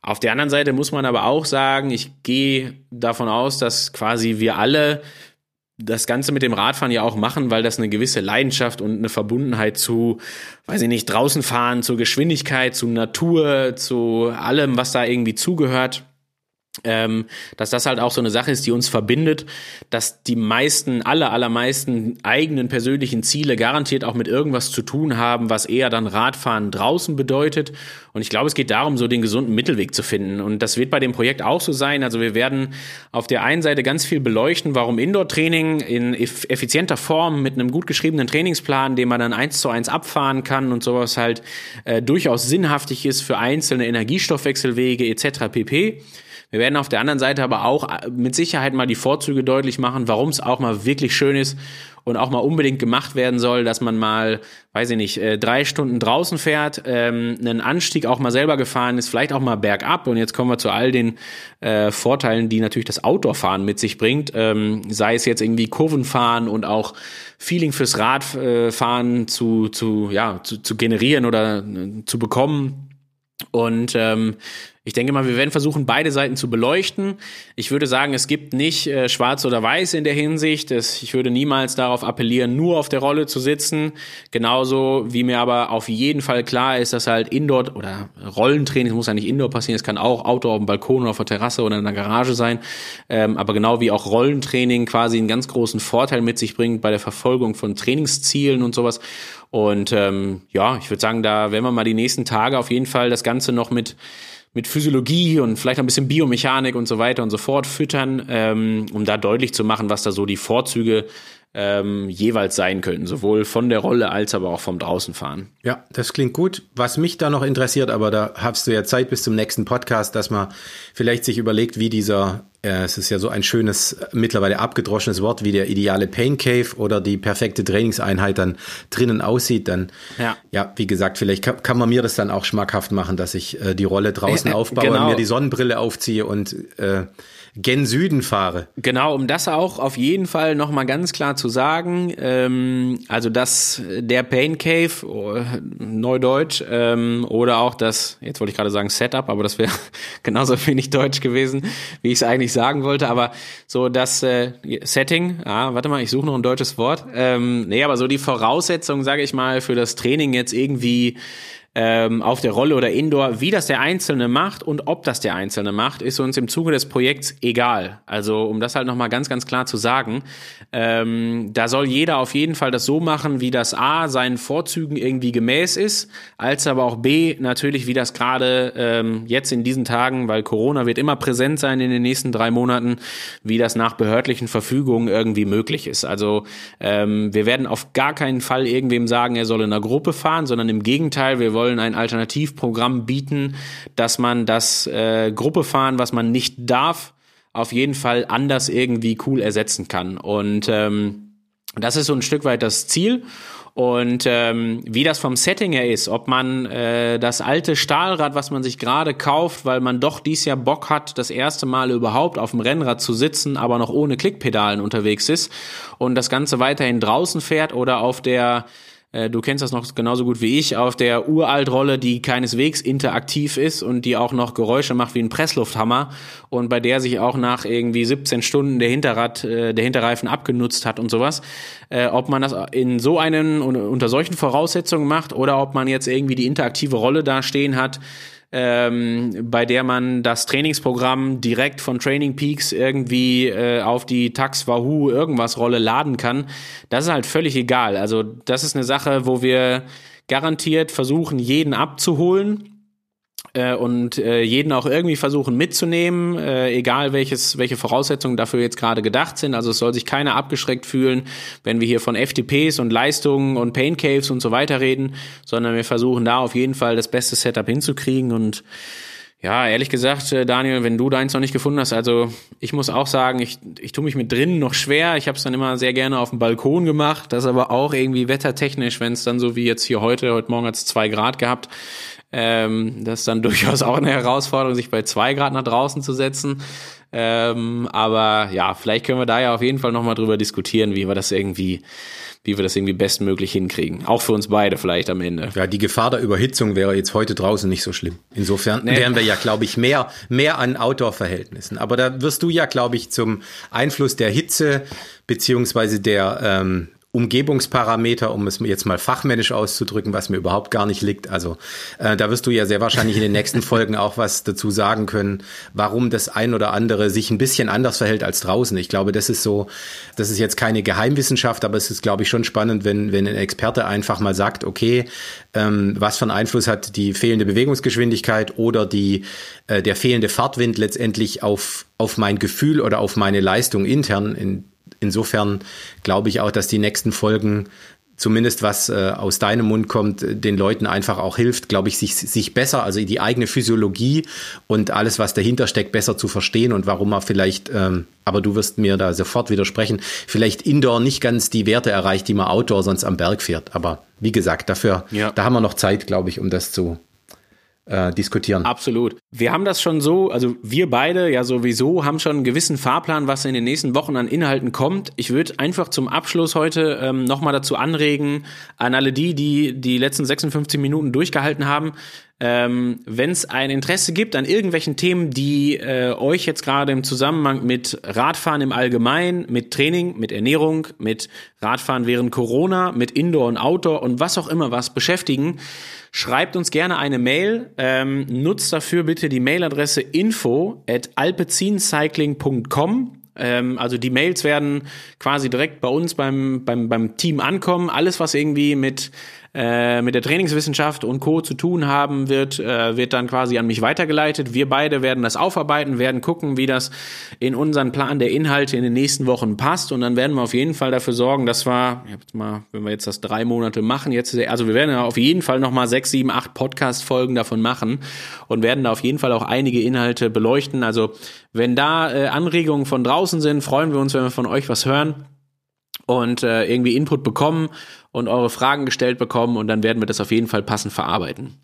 Auf der anderen Seite muss man aber auch sagen, ich gehe davon aus, dass quasi wir alle das Ganze mit dem Radfahren ja auch machen, weil das eine gewisse Leidenschaft und eine Verbundenheit zu, weiß ich nicht, draußen fahren, zur Geschwindigkeit, zu Natur, zu allem, was da irgendwie zugehört, ähm, dass das halt auch so eine Sache ist, die uns verbindet, dass die meisten, alle, allermeisten eigenen persönlichen Ziele garantiert auch mit irgendwas zu tun haben, was eher dann Radfahren draußen bedeutet. Und ich glaube, es geht darum, so den gesunden Mittelweg zu finden. Und das wird bei dem Projekt auch so sein. Also wir werden auf der einen Seite ganz viel beleuchten, warum Indoor-Training in effizienter Form mit einem gut geschriebenen Trainingsplan, den man dann eins zu eins abfahren kann und sowas halt äh, durchaus sinnhaftig ist für einzelne Energiestoffwechselwege etc. pp. Wir werden auf der anderen Seite aber auch äh, mit Sicherheit mal die Vorzüge deutlich machen, warum es auch mal wirklich schön ist und auch mal unbedingt gemacht werden soll, dass man mal, weiß ich nicht, äh, drei Stunden draußen fährt, ähm, einen Anstieg auch mal selber gefahren ist, vielleicht auch mal bergab. Und jetzt kommen wir zu all den äh, Vorteilen, die natürlich das Outdoor-Fahren mit sich bringt. Ähm, sei es jetzt irgendwie Kurvenfahren und auch Feeling fürs Radfahren zu, zu, ja, zu, zu generieren oder zu bekommen. Und ähm, ich denke mal, wir werden versuchen, beide Seiten zu beleuchten. Ich würde sagen, es gibt nicht äh, schwarz oder weiß in der Hinsicht. Es, ich würde niemals darauf appellieren, nur auf der Rolle zu sitzen. Genauso wie mir aber auf jeden Fall klar ist, dass halt Indoor oder Rollentraining, muss ja nicht Indoor passieren, es kann auch Outdoor auf dem Balkon oder auf der Terrasse oder in der Garage sein. Ähm, aber genau wie auch Rollentraining quasi einen ganz großen Vorteil mit sich bringt bei der Verfolgung von Trainingszielen und sowas. Und ähm, ja, ich würde sagen, da werden wir mal die nächsten Tage auf jeden Fall das Ganze noch mit mit Physiologie und vielleicht ein bisschen Biomechanik und so weiter und so fort füttern, ähm, um da deutlich zu machen, was da so die Vorzüge ähm, jeweils sein könnten, sowohl von der Rolle als aber auch vom Draußenfahren. Ja, das klingt gut. Was mich da noch interessiert, aber da hast du ja Zeit bis zum nächsten Podcast, dass man vielleicht sich überlegt, wie dieser, äh, es ist ja so ein schönes, mittlerweile abgedroschenes Wort, wie der ideale Pain Cave oder die perfekte Trainingseinheit dann drinnen aussieht, dann, ja, ja wie gesagt, vielleicht kann, kann man mir das dann auch schmackhaft machen, dass ich äh, die Rolle draußen äh, <laughs> aufbaue, genau. mir die Sonnenbrille aufziehe und äh, gen Süden fahre. Genau, um das auch auf jeden Fall nochmal ganz klar zu sagen, ähm, also dass der Pain Cave, oh, Neudeutsch, ähm, oder auch das, jetzt wollte ich gerade sagen Setup, aber das wäre <laughs> genauso wenig Deutsch gewesen, wie ich es eigentlich sagen wollte, aber so das äh, Setting, ah, warte mal, ich suche noch ein deutsches Wort, ähm, nee, aber so die Voraussetzungen, sage ich mal, für das Training jetzt irgendwie ähm, auf der Rolle oder Indoor, wie das der Einzelne macht und ob das der Einzelne macht, ist uns im Zuge des Projekts egal. Also um das halt nochmal ganz, ganz klar zu sagen, ähm, da soll jeder auf jeden Fall das so machen, wie das A seinen Vorzügen irgendwie gemäß ist, als aber auch B natürlich, wie das gerade ähm, jetzt in diesen Tagen, weil Corona wird immer präsent sein in den nächsten drei Monaten, wie das nach behördlichen Verfügungen irgendwie möglich ist. Also ähm, wir werden auf gar keinen Fall irgendwem sagen, er soll in einer Gruppe fahren, sondern im Gegenteil, wir wollen wollen ein Alternativprogramm bieten, dass man das äh, Gruppe fahren, was man nicht darf, auf jeden Fall anders irgendwie cool ersetzen kann. Und ähm, das ist so ein Stück weit das Ziel. Und ähm, wie das vom Setting her ist, ob man äh, das alte Stahlrad, was man sich gerade kauft, weil man doch dies Jahr Bock hat, das erste Mal überhaupt auf dem Rennrad zu sitzen, aber noch ohne Klickpedalen unterwegs ist und das Ganze weiterhin draußen fährt oder auf der äh, du kennst das noch genauso gut wie ich, auf der Uraltrolle, die keineswegs interaktiv ist und die auch noch Geräusche macht wie ein Presslufthammer und bei der sich auch nach irgendwie 17 Stunden der Hinterrad, äh, der Hinterreifen abgenutzt hat und sowas. Äh, ob man das in so einen, unter solchen Voraussetzungen macht oder ob man jetzt irgendwie die interaktive Rolle da stehen hat, ähm, bei der man das Trainingsprogramm direkt von Training Peaks irgendwie äh, auf die Tax Wahoo irgendwas Rolle laden kann, das ist halt völlig egal. Also das ist eine Sache, wo wir garantiert versuchen, jeden abzuholen äh, und äh, jeden auch irgendwie versuchen mitzunehmen, äh, egal welches, welche Voraussetzungen dafür jetzt gerade gedacht sind. Also es soll sich keiner abgeschreckt fühlen, wenn wir hier von FTPs und Leistungen und Pain Caves und so weiter reden, sondern wir versuchen da auf jeden Fall das beste Setup hinzukriegen und ja, ehrlich gesagt, äh, Daniel, wenn du deins noch nicht gefunden hast, also ich muss auch sagen, ich, ich tue mich mit drinnen noch schwer. Ich habe es dann immer sehr gerne auf dem Balkon gemacht. Das aber auch irgendwie wettertechnisch, wenn es dann so wie jetzt hier heute, heute Morgen hat es zwei Grad gehabt, ähm, das ist dann <laughs> durchaus auch eine Herausforderung, sich bei zwei Grad nach draußen zu setzen. Ähm, aber ja, vielleicht können wir da ja auf jeden Fall nochmal drüber diskutieren, wie wir das irgendwie, wie wir das irgendwie bestmöglich hinkriegen. Auch für uns beide vielleicht am Ende. Ja, die Gefahr der Überhitzung wäre jetzt heute draußen nicht so schlimm. Insofern nee. wären wir ja, glaube ich, mehr, mehr an Outdoor-Verhältnissen. Aber da wirst du ja, glaube ich, zum Einfluss der Hitze beziehungsweise der ähm, Umgebungsparameter, um es jetzt mal fachmännisch auszudrücken, was mir überhaupt gar nicht liegt. Also äh, da wirst du ja sehr wahrscheinlich in den nächsten Folgen auch was dazu sagen können, warum das ein oder andere sich ein bisschen anders verhält als draußen. Ich glaube, das ist so, das ist jetzt keine Geheimwissenschaft, aber es ist, glaube ich, schon spannend, wenn, wenn ein Experte einfach mal sagt, okay, ähm, was für einen Einfluss hat die fehlende Bewegungsgeschwindigkeit oder die, äh, der fehlende Fahrtwind letztendlich auf, auf mein Gefühl oder auf meine Leistung intern in insofern glaube ich auch, dass die nächsten Folgen zumindest was äh, aus deinem Mund kommt, den Leuten einfach auch hilft, glaube ich, sich, sich besser, also die eigene Physiologie und alles, was dahinter steckt, besser zu verstehen und warum man vielleicht, ähm, aber du wirst mir da sofort widersprechen, vielleicht Indoor nicht ganz die Werte erreicht, die man Outdoor sonst am Berg fährt. Aber wie gesagt, dafür, ja. da haben wir noch Zeit, glaube ich, um das zu, äh, diskutieren. Absolut. Wir haben das schon so, also wir beide ja sowieso haben schon einen gewissen Fahrplan, was in den nächsten Wochen an Inhalten kommt. Ich würde einfach zum Abschluss heute ähm, nochmal dazu anregen, an alle die, die die letzten 56 Minuten durchgehalten haben, ähm, Wenn es ein Interesse gibt an irgendwelchen Themen, die äh, euch jetzt gerade im Zusammenhang mit Radfahren im Allgemeinen, mit Training, mit Ernährung, mit Radfahren während Corona, mit Indoor und Outdoor und was auch immer was beschäftigen, schreibt uns gerne eine Mail. Ähm, nutzt dafür bitte die Mailadresse info at alpezincycling.com ähm, also die Mails werden quasi direkt bei uns beim, beim, beim Team ankommen. Alles, was irgendwie mit äh, mit der Trainingswissenschaft und Co. zu tun haben wird, äh, wird dann quasi an mich weitergeleitet. Wir beide werden das aufarbeiten, werden gucken, wie das in unseren Plan der Inhalte in den nächsten Wochen passt und dann werden wir auf jeden Fall dafür sorgen, dass wir, jetzt mal, wenn wir jetzt das drei Monate machen, jetzt, also wir werden auf jeden Fall nochmal sechs, sieben, acht Podcast-Folgen davon machen und werden da auf jeden Fall auch einige Inhalte beleuchten. Also wenn da äh, Anregungen von draußen sind, freuen wir uns, wenn wir von euch was hören und äh, irgendwie Input bekommen und eure Fragen gestellt bekommen und dann werden wir das auf jeden Fall passend verarbeiten.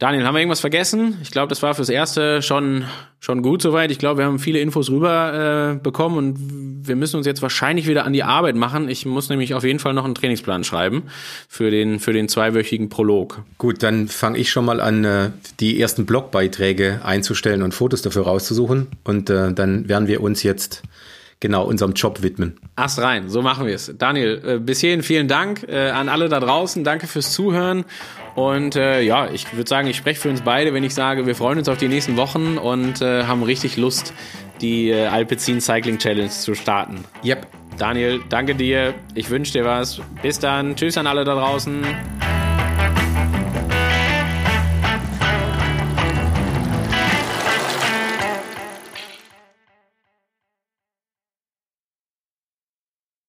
Daniel, haben wir irgendwas vergessen? Ich glaube, das war fürs Erste schon, schon gut soweit. Ich glaube, wir haben viele Infos rüber äh, bekommen und wir müssen uns jetzt wahrscheinlich wieder an die Arbeit machen. Ich muss nämlich auf jeden Fall noch einen Trainingsplan schreiben für den, für den zweiwöchigen Prolog. Gut, dann fange ich schon mal an, äh, die ersten Blogbeiträge einzustellen und Fotos dafür rauszusuchen. Und äh, dann werden wir uns jetzt genau unserem Job widmen. Ast rein, so machen wir es. Daniel, äh, bis hierhin vielen Dank äh, an alle da draußen. Danke fürs Zuhören. Und äh, ja, ich würde sagen, ich spreche für uns beide, wenn ich sage, wir freuen uns auf die nächsten Wochen und äh, haben richtig Lust, die äh, Alpecin Cycling Challenge zu starten. Yep. Daniel, danke dir. Ich wünsche dir was. Bis dann. Tschüss an alle da draußen.